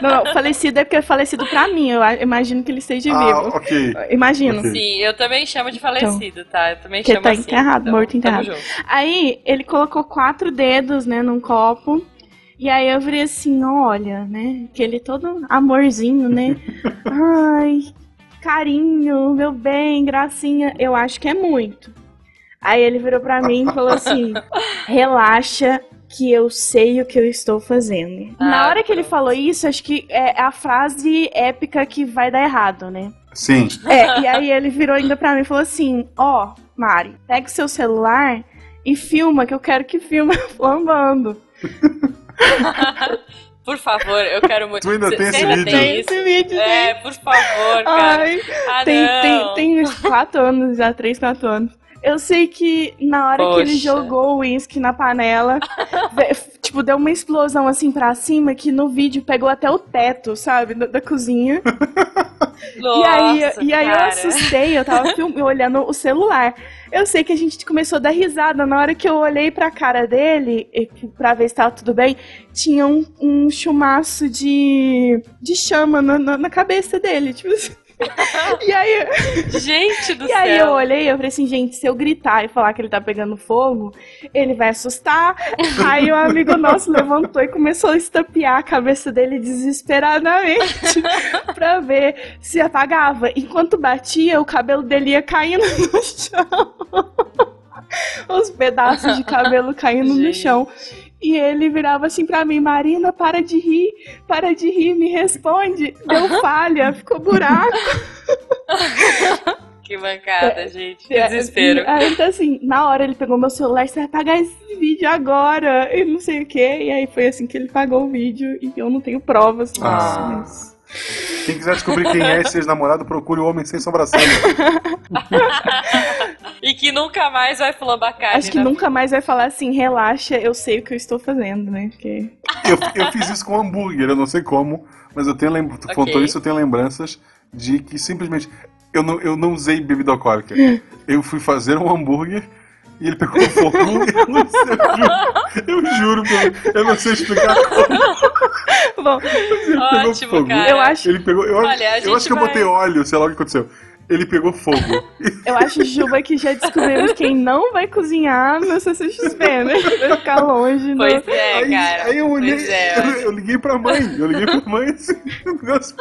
Não, não, falecido é porque é falecido pra mim. Eu imagino que ele esteja Ah, vivo. ok. Imagino. Ok. Sim, eu também chamo de falecido, tá? Eu também Porque chamo tá assim. enterrado, então, morto enterrado. Aí ele colocou quatro dedos, né, num copo. E aí eu virei assim, olha, né? Aquele todo amorzinho, né? Ai, carinho, meu bem, gracinha. Eu acho que é muito. Aí ele virou pra mim e falou assim: relaxa. Que eu sei o que eu estou fazendo. Na Ah, hora que ele falou isso, acho que é a frase épica que vai dar errado, né? Sim. É, e aí ele virou ainda pra mim e falou assim: Ó, Mari, pega o seu celular e filma, que eu quero que filme flambando. Por favor, eu quero muito. Tu ainda tem esse ainda vídeo? tem esse vídeo, É, por favor, cara. Ai, ah, tem, não. tem, tem uns quatro anos já, três, quatro anos. Eu sei que na hora que ele Poxa. jogou o uísque na panela, tipo, deu uma explosão assim pra cima que no vídeo pegou até o teto, sabe, da, da cozinha. Nossa, e aí, e aí eu assustei, eu tava olhando o celular. Eu sei que a gente começou a dar risada. Na hora que eu olhei pra cara dele, pra ver se tava tudo bem, tinha um, um chumaço de, de chama na, na, na cabeça dele. Tipo assim. e aí. Gente do e céu. aí eu olhei e eu falei assim, gente, se eu gritar e falar que ele tá pegando fogo, ele vai assustar. aí o um amigo nosso levantou e começou a estapear a cabeça dele desesperadamente pra ver se apagava. Enquanto batia, o cabelo dele ia caindo no chão. Os pedaços de cabelo caindo no chão. E ele virava assim pra mim, Marina, para de rir, para de rir, me responde. Deu falha, ficou buraco. Que mancada, gente. Que É, desespero. Aí, então, assim, na hora ele pegou meu celular, você vai pagar esse vídeo agora, e não sei o quê. E aí foi assim que ele pagou o vídeo, e eu não tenho provas disso, Ah. mas... Quem quiser descobrir quem é esse ex-namorado, procure o Homem Sem Sobrancelha. E que nunca mais vai flambar carne. Acho que na nunca mais vai falar assim, relaxa, eu sei o que eu estou fazendo, né? Porque... Eu, eu fiz isso com hambúrguer, eu não sei como, mas eu tenho lembranças. Tu Ok. contou isso, eu tenho lembranças de que simplesmente. Eu não, eu não usei bebida alcoólica. Eu fui fazer um hambúrguer e ele pegou fogo. Eu eu juro. Eu juro, eu não sei explicar como. Bom, Ele pegou Ótimo, fogo. cara. eu acho, Ele pegou. Eu, Olha, eu acho que eu vai- botei óleo, sei lá o que aconteceu. Ele pegou fogo. eu acho, Juba, que já descobrimos quem não vai cozinhar no CCXP, né? Vai ficar longe. Pois no... é, aí, cara. aí eu olhei, Pois é, eu, eu liguei pra mãe, eu liguei pra mãe assim, o negócio.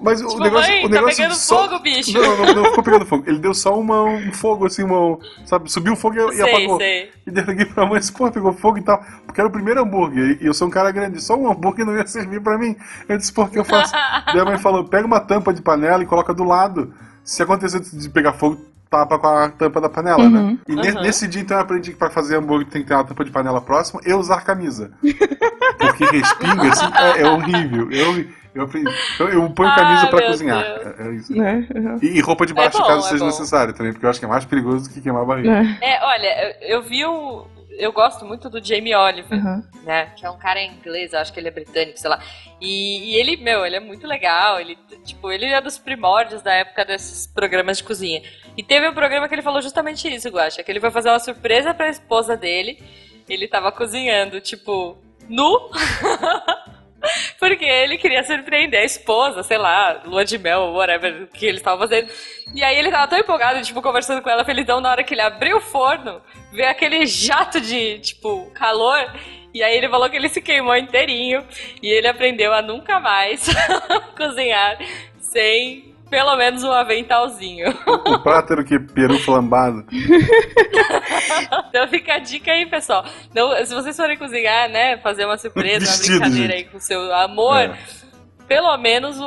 Mas o Tipo, negócio. mãe, o negócio tá pegando só- fogo, bicho. Não, não, não ficou pegando fogo. Ele deu só uma, um fogo, assim, uma. Sabe, subiu o fogo e, e sei, apagou. sei. E daí eu liguei pra mãe e disse, pô, pegou fogo e tal. Porque era o primeiro hambúrguer. E eu sou um cara grande, só um hambúrguer não ia servir pra mim. Eu disse, por que eu faço? daí a mãe falou, pega uma tampa de panela e coloca do lado. Se acontecer de pegar fogo, tapa com a tampa da panela, né? E ne- Uhum. nesse dia, então, eu aprendi que pra fazer hambúrguer tem que ter uma tampa de panela próxima e usar camisa. Porque respinga, assim, é, é horrível. Eu, eu, aprendi- então, eu ponho Ah, camisa pra meu cozinhar. É, é isso. Né? Uhum. E, e roupa de baixo, É bom, caso é seja bom. necessário também, porque eu acho que é mais perigoso do que queimar a barriga. Né? É, olha, eu, eu vi um. Eu gosto muito do Jamie Oliver, Uhum. né? Que é um cara inglês, eu acho que ele é britânico, sei lá. E, e ele, meu, ele é muito legal. Ele, tipo, ele é dos primórdios da época desses programas de cozinha. E teve um programa que ele falou justamente isso, Guaxa, que ele foi fazer uma surpresa pra esposa dele. Ele tava cozinhando, tipo, nu. Porque ele queria surpreender a esposa, sei lá, lua de mel, whatever, que ele estava fazendo. E aí ele tava tão empolgado, tipo, conversando com ela, felizão, na hora que ele abriu o forno, veio aquele jato de, tipo, calor. E aí ele falou que ele se queimou inteirinho. E ele aprendeu a nunca mais cozinhar sem pelo menos um aventalzinho. O prato era o que? Peru flambado. Então fica a dica aí, pessoal. Não, se vocês forem cozinhar, né, fazer uma surpresa, uma Vestido, brincadeira gente. aí com o seu amor, É. pelo menos um-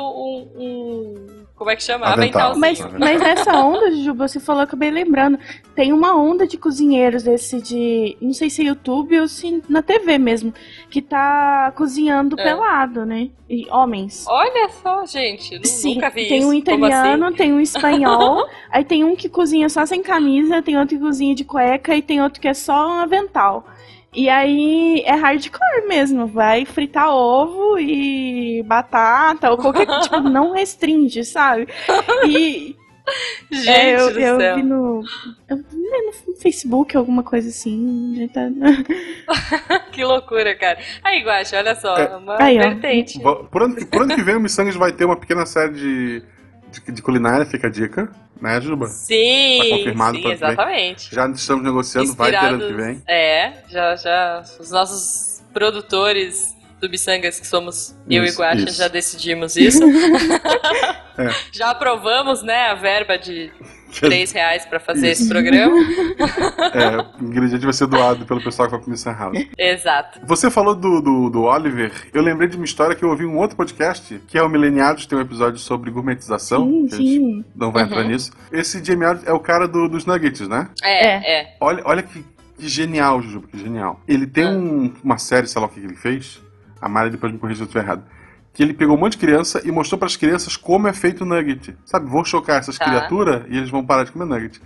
um- Como é que chama? Avental. Mas, mas nessa onda, Juba, você falou, acabei lembrando, tem uma onda de cozinheiros esse de, não sei se é YouTube ou se na TV mesmo, que tá cozinhando É. pelado, né? E homens. Olha só, gente. eu Sim, nunca vi tem isso. um italiano, assim? tem um espanhol, aí tem um que cozinha só sem camisa, tem outro que cozinha de cueca e tem outro que é só um avental. E aí é hardcore mesmo, vai fritar ovo e batata ou qualquer tipo, não restringe, sabe? E Gente é, eu, do eu céu. vi no, eu vi no Facebook alguma coisa assim. já tá- Que loucura, cara. Aí, Guaxa, olha só. É. Uma Aí, vertente. Por ano, que- por ano que vem, o Missangas vai ter uma pequena série de, de, de culinária, fica a dica, né, Juba? Sim, Tá confirmado sim, exatamente. Já estamos negociando, vai ter ano que vem. É, já, já. Os nossos produtores do Missangas, que somos eu e Isso, Guaxa, isso. já decidimos isso. É. Já aprovamos, né, a verba de 3 reais pra fazer esse programa. É, o ingrediente vai ser doado pelo pessoal que vai pro Mission House. Exato. Você falou do, do, do Oliver, eu lembrei de uma história que eu ouvi em um outro podcast, que é o Mileniados, tem um episódio sobre gourmetização. Sim, que a gente sim. Não vai entrar Uhum. nisso. Esse Jamie Oliver é o cara do- dos nuggets, né? É, é. Olha, olha que, que genial, Jujuba, que genial. Ele tem Ah. um- uma série, sei lá o que ele fez. A Mari depois me corrige se eu estiver errado. Que ele pegou um monte de criança e mostrou pras crianças como é feito o nugget. Sabe, vou chocar essas Tá. criaturas e eles vão parar de comer nugget.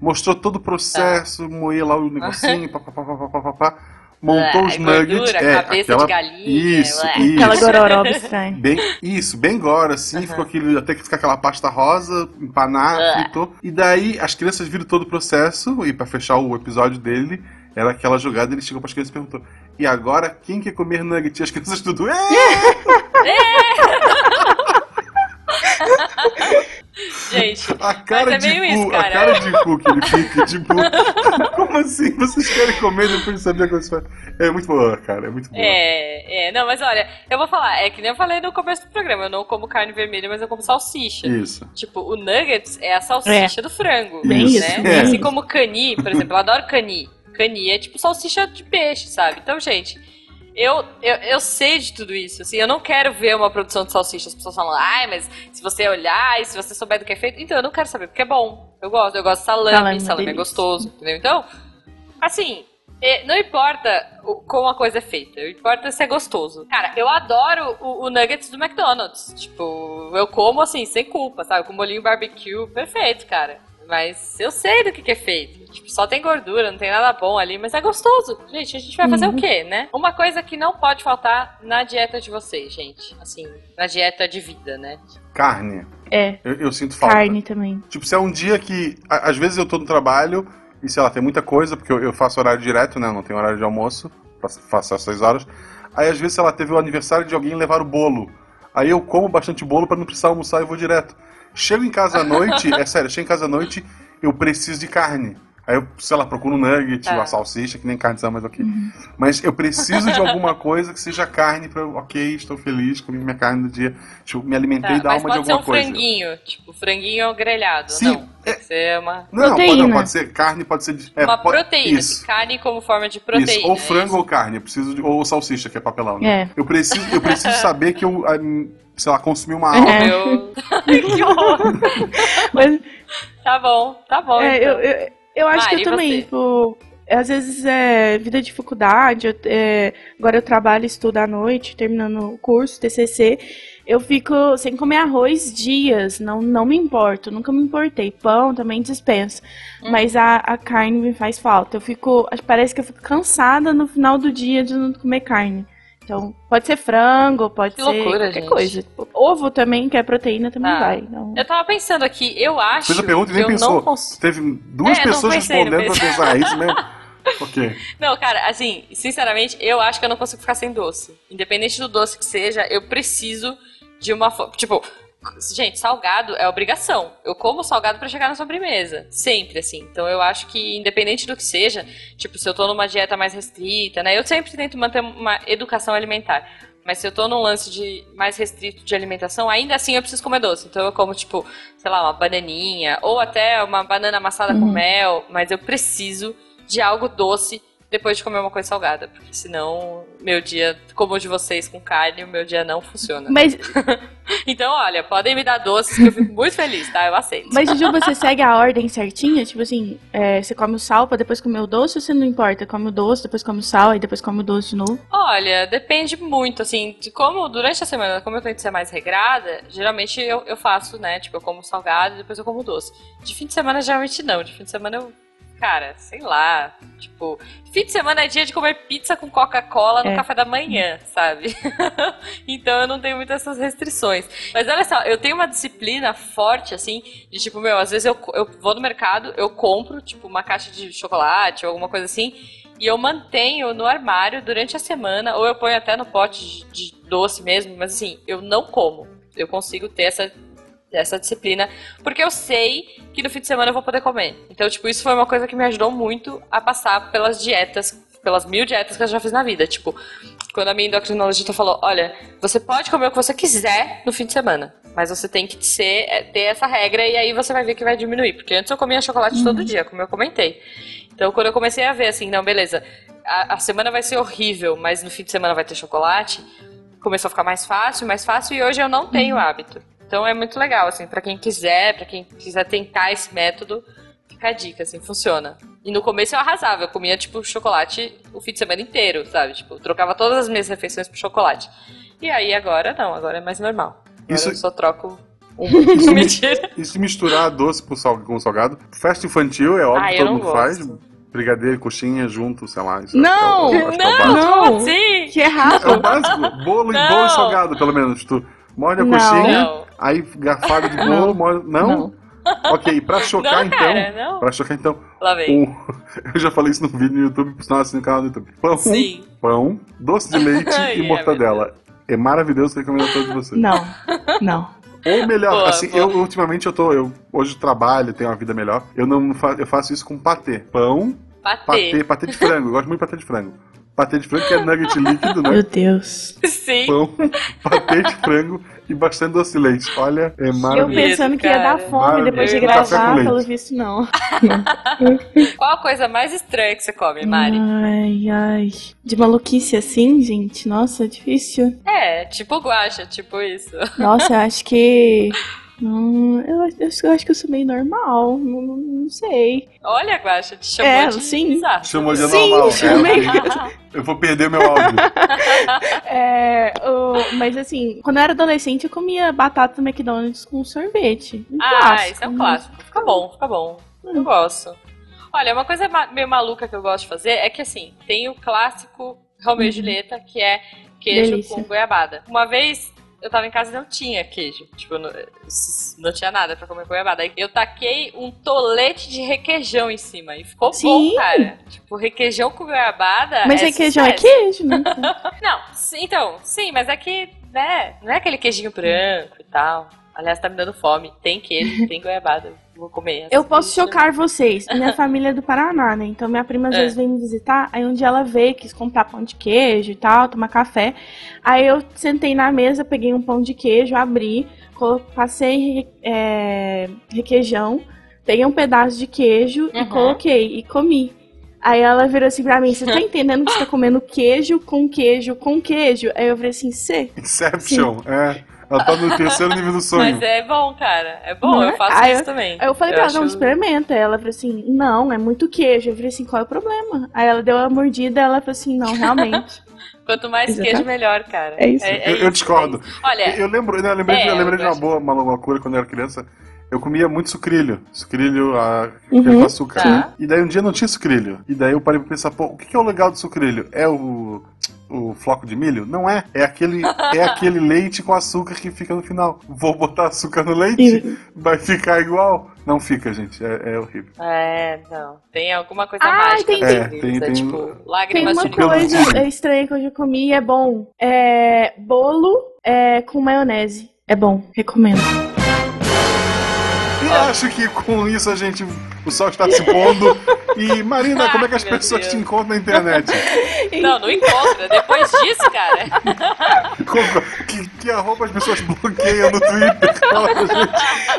Mostrou todo o processo, Tá. moer lá o negocinho, pá, pá, pá, pá, pá, pá, pá. montou Ué, os nuggets. gordura, é, cabeça aquela, de galinha, Isso, ué. isso. Aquela gororoba estranha. Bem, isso, bem gore, assim, ficou aquele, até que fica aquela pasta rosa, empanar, fritou. E daí as crianças viram todo o processo, e pra fechar o episódio dele, era aquela jogada, ele chegou pras crianças e perguntou: E agora quem quer comer nugget? E as crianças tudo. "É!" Gente, A cara é de meio cu, isso, a cara. cara de cu que ele fica, tipo, como assim? Vocês querem comer depois de saber como se faz? É muito boa, cara, é muito boa. É, é, não, mas olha, eu vou falar, é que nem eu falei no começo do programa, eu não como carne vermelha, mas eu como salsicha. Isso. Tipo, o nuggets é a salsicha do frango, Bem isso, né? é. Assim como cani, por exemplo, eu adoro cani. É tipo salsicha de peixe, sabe? Então, gente, eu, eu, eu sei de tudo isso, assim, eu não quero ver uma produção de salsicha, as pessoas falam, ai, mas se você olhar e se você souber do que é feito, então eu não quero saber, porque é bom, eu gosto, eu gosto de salame, Salame, salame, uma é gostoso, entendeu? Então, assim, é, não importa como a coisa é feita, importa se é gostoso. Cara, eu adoro o, o nuggets do McDonald's. Tipo, eu como assim, sem culpa, sabe? Com molinho barbecue, perfeito, cara. Mas eu sei do que, que é feito. Tipo, só tem gordura, não tem nada bom ali, mas é gostoso. Gente, a gente vai fazer o quê, né? Uma coisa que não pode faltar na dieta de vocês, gente. Assim, na dieta de vida, né? Carne. É, Eu, eu sinto falta. carne também. Tipo, se é um dia que. a- Às vezes eu tô no trabalho e, sei lá, tem muita coisa, porque eu, eu faço horário direto, né? Eu não tenho horário de almoço, faço, faço 6 horas. Aí, às vezes, sei lá, teve o aniversário de alguém e levar o bolo. Aí eu como bastante bolo pra não precisar almoçar e vou direto. Chego em casa à noite, é sério, chego em casa à noite, eu preciso de carne. Aí eu, sei lá, procuro um nugget, Tá. uma salsicha, que nem carne são, mas ok. Mas eu preciso de alguma coisa que seja carne pra eu, ok, estou feliz, comi minha carne do dia. Eu me alimentei Tá, da mas alma de pode ser alguma um coisa. franguinho. Tipo, franguinho grelhado. Sim, Não, tem que ser uma, Não, pode, Proteína. não, pode ser carne, pode ser. de- é, uma pode- proteína. Isso. Carne como forma de proteína. Isso, ou é frango isso? ou carne, eu preciso de, ou salsicha, que é papelão, né? É. Eu preciso, eu preciso saber que eu, ah, sei lá, consumi uma alma. É. Meu... que horror. Mas Tá bom, tá bom. é, então. eu, eu, eu acho Mari, que eu também, você? tipo, às vezes é vida de dificuldade, eu- é, agora eu trabalho e estudo à noite, terminando o curso, TCC, eu fico sem comer arroz dias, não, não me importo, nunca me importei. Pão também dispenso, Hum. mas a, a carne me faz falta. Eu fico, parece que eu fico cansada no final do dia de não comer carne. Então, pode ser frango, pode Que ser loucura, qualquer gente. coisa. Ovo também, que é proteína, também Tá. vai. Então, Eu tava pensando aqui, eu acho Fez a pergunta e nem pensou. não consigo. Teve duas É, pessoas pensei, respondendo pra pensar, isso mesmo? ok. Não, cara, assim, sinceramente, eu acho que eu não consigo ficar sem doce. Independente do doce que seja, eu preciso de uma. Tipo, gente, salgado é obrigação. Eu como salgado pra chegar na sobremesa. Sempre, assim. Então eu acho que, independente do que seja, tipo, se eu tô numa dieta mais restrita, né? Eu sempre tento manter uma educação alimentar. Mas se eu tô num lance de mais restrito de alimentação, ainda assim eu preciso comer doce. Então eu como, tipo, sei lá, uma bananinha, ou até uma banana amassada com Uhum. mel, mas eu preciso de algo doce depois de comer uma coisa salgada. Porque senão, meu dia, como o de vocês com carne, o meu dia não funciona. Mas, Então, olha, podem me dar doces que eu fico muito feliz, tá? Eu aceito. mas Juju, você segue a ordem certinha? Tipo assim, é, você come o sal pra depois comer o doce ou você não importa? Come o doce, depois come o sal e depois come o doce de novo? Olha, depende muito, assim, de como durante a semana, como eu tento ser mais regrada, geralmente eu, eu faço, né? Tipo, eu como salgado e depois eu como doce. De fim de semana, geralmente não. De fim de semana eu. Cara, sei lá. Tipo, fim de semana é dia de comer pizza com Coca-Cola no É. café da manhã, sabe? então eu não tenho muitas essas restrições. Mas olha só, eu tenho uma disciplina forte, assim, de tipo, meu, às vezes eu, eu vou no mercado, eu compro, tipo, uma caixa de chocolate ou alguma coisa assim, e eu mantenho no armário durante a semana, ou eu ponho até no pote de, de doce mesmo, mas assim, eu não como. Eu consigo ter essa, essa disciplina, porque eu sei que no fim de semana eu vou poder comer. Então, tipo, isso foi uma coisa que me ajudou muito a passar pelas dietas, pelas mil dietas que eu já fiz na vida. Tipo, quando a minha endocrinologista falou, olha, você pode comer o que você quiser no fim de semana, mas você tem que ser, é, ter essa regra e aí você vai ver que vai diminuir. Porque antes eu comia chocolate todo dia, como eu comentei. Então, quando eu comecei a ver assim, não, beleza, a, a semana vai ser horrível, mas no fim de semana vai ter chocolate, começou a ficar mais fácil, mais fácil, e hoje eu não tenho hábito. Então é muito legal, assim, pra quem quiser, pra quem quiser tentar esse método, fica a dica, assim, funciona. E no começo eu arrasava, eu comia, tipo, chocolate o fim de semana inteiro, sabe? Tipo, eu trocava todas as minhas refeições por chocolate. E aí agora não, agora é mais normal. Agora Isso- eu só troco um. Mentira. E se misturar doce com sal- com salgado? Festa infantil é óbvio Ah, que eu todo não mundo faz. gosto. brigadeiro e coxinha junto, sei lá. Isso Não! é o- que é o Não. Não. como assim? Que É errado. o básico. Bolo, e Não. bolo e salgado, pelo menos. Tu molha a Não. coxinha, Não. aí garfada de bolo, Não. molha... Não? Não. Ok, pra chocar Não, então... cara, não. Pra chocar então... Lá vem. um- Eu já falei isso no vídeo no YouTube, sinal assim no canal do YouTube. Pão, Sim. pão, doce de leite e é, mortadela. É maravilhoso, recomendo a todos vocês. Não. Não. Ou melhor, Boa, assim, boa. eu ultimamente eu tô, eu hoje trabalho, tenho uma vida melhor. Eu não fa eu faço isso com patê. Pão, patê, Patê. patê de frango. Eu gosto muito de patê de frango. Patê de frango que é nugget líquido, né? Meu Deus. Sim. Pão, patê de frango e bastante doce de leite. Olha, é Eu maravilhoso. pensando que ia dar fome depois de gravar, pelo visto não. Qual a coisa mais estranha que você come, Mari? Ai, ai. De maluquice assim, gente? Nossa, é difícil. É, tipo guacha, tipo isso. Nossa, eu acho que. Hum, eu, eu, eu acho que eu sou meio normal. Não, não- não sei. Olha, guacha, te chamou É, de sim. bizarro. Chamou de Sim, normal. chamei. É, eu vou perder meu áudio. É, o- mas assim, quando eu era adolescente, eu comia batata do McDonald's com sorvete. Um Ah, clássico. isso é um clássico. Fica bom, fica bom. Eu gosto. Olha, uma coisa meio maluca que eu gosto de fazer é que, assim, tem o clássico Romeu e Julieta, que é queijo Delícia. com goiabada. Uma vez eu tava em casa e não tinha queijo. Tipo, não, não tinha nada pra comer goiabada. Aí eu taquei um tolete de requeijão em cima e ficou Sim. bom, cara. Tipo, requeijão com goiabada. Mas é requeijão é sucesso. queijo, né? Não, então, sim, mas é que, né, não é aquele queijinho branco e tal. Aliás, tá me dando fome. Tem queijo, tem goiabada. Vou comer. Eu posso chocar vocês. Minha família é do Paraná, né? Então minha prima às É. vezes vem me visitar. Aí um dia ela veio, quis comprar pão de queijo e tal, tomar café. Aí eu sentei na mesa, peguei um pão de queijo, abri, passei é, requeijão, peguei um pedaço de queijo e Uhum. coloquei e comi. Aí ela virou assim pra mim: Você tá entendendo que você tá comendo queijo com queijo com queijo? Aí eu falei assim: Cê? Inception, é. Ela tá no terceiro nível do sonho. Mas é bom, cara. É bom, Não é? eu faço Aí isso eu- também. Aí eu falei Eu pra ela, não, experimenta. Aí ela falou assim, não, é muito queijo. Eu falei assim, qual é o problema? Aí ela deu uma mordida, ela falou assim, não, realmente. Quanto mais Exatamente. queijo, melhor, cara. É isso. Eu, eu discordo. é isso. Olha, Eu lembro, eu lembrei, de- É, eu lembrei eu de uma boa uma loucura quando eu era criança. Eu comia muito sucrilho. Sucrilho, a, Uhum, açúcar. Tá. E daí um dia não tinha sucrilho. E daí eu parei pra pensar, pô, o que que é o legal do sucrilho? É o, o floco de milho? Não é. É aquele, é aquele leite com açúcar que fica no final. Vou botar açúcar no leite? Vai ficar igual? Não fica, gente. É, é horrível. é, não. Tem alguma coisa Ah, mágica neles, É, tem- é tem- tipo Tem lágrimas uma de Pelo coisa estranha que eu já comi e é bom. É bolo é, com maionese. É bom, recomendo. E acho que com isso a gente. O sol está se pondo. E, Marina, como é que as Ai, pessoas Deus. te encontram na internet? Não, não encontra. Depois disso, cara. Como- que, que arroba as pessoas bloqueiam no Twitter?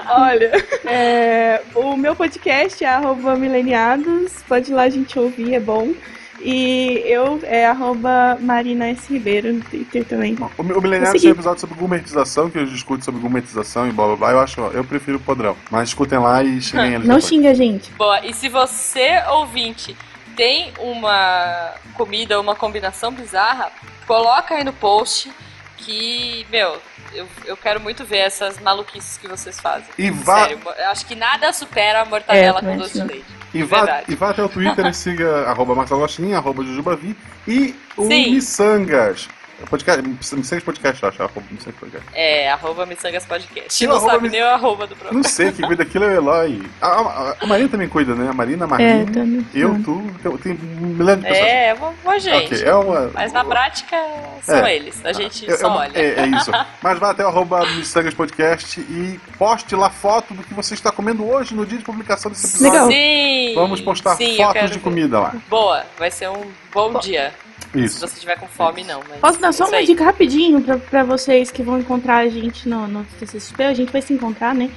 Olha, é, o meu podcast é arroba mileniados. Pode ir lá a gente ouvir, é bom. E eu é arroba Marina S. Ribeiro no Twitter também. O, o Mileniário tem um episódio sobre gourmetização, que eu discuto sobre gourmetização e blá blá blá. Eu acho, eu prefiro o padrão. Mas escutem lá e xinguem eles. Não depois. xinga a gente. Boa, e se você, ouvinte, tem uma comida, uma combinação bizarra, coloca aí no post que, meu, eu, eu quero muito ver essas maluquices que vocês fazem. E vá- Sério, eu acho que nada supera a mortadela É, com também doce de acho. leite. E vá, Verdade. e vá até o Twitter e siga arroba Marcelo Gostinho, arroba Jujubavi e o Sim. Missangas. Podcast, Missangas Podcast, eu acho. Arroba Missangas Podcast. É, arroba Missangas Podcast. Sim, não arroba sabe nem o arroba do programa. Não sei, quem cuida daquilo é o Eloy. A, a, a Marina também cuida, né? A Marina, a Marina, É, também. eu, tu, tem, tem um milhão de pessoas. É, uma, uma gente. Ok, é uma, Mas na prática são É. eles. A gente É, é só uma- olha. É, é isso. Mas vá até o arroba Missangas Podcast e poste lá foto do que você está comendo hoje no dia de publicação desse episódio. Legal. Sim! Vamos postar sim, fotos de ver. comida lá. Boa, vai ser um bom dia. Se Isso. você tiver com fome, não. Mas Posso dar só isso uma aí. dica rapidinho pra, pra vocês que vão encontrar a gente no, no CCXP? A gente vai se encontrar, né?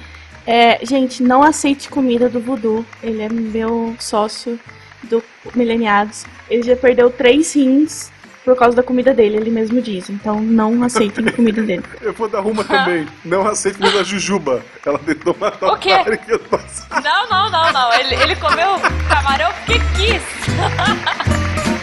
É, gente, não aceite comida do Voodoo. Ele é meu sócio do Mileniados. Ele já perdeu três rins por causa da comida dele, ele mesmo diz. Então não aceitem comida dele. Eu vou dar uma também. Não aceito comida da Jujuba. Ela tentou matar O quê? cara que eu tô- Não, não, não, não. Ele, ele comeu camarão que quis.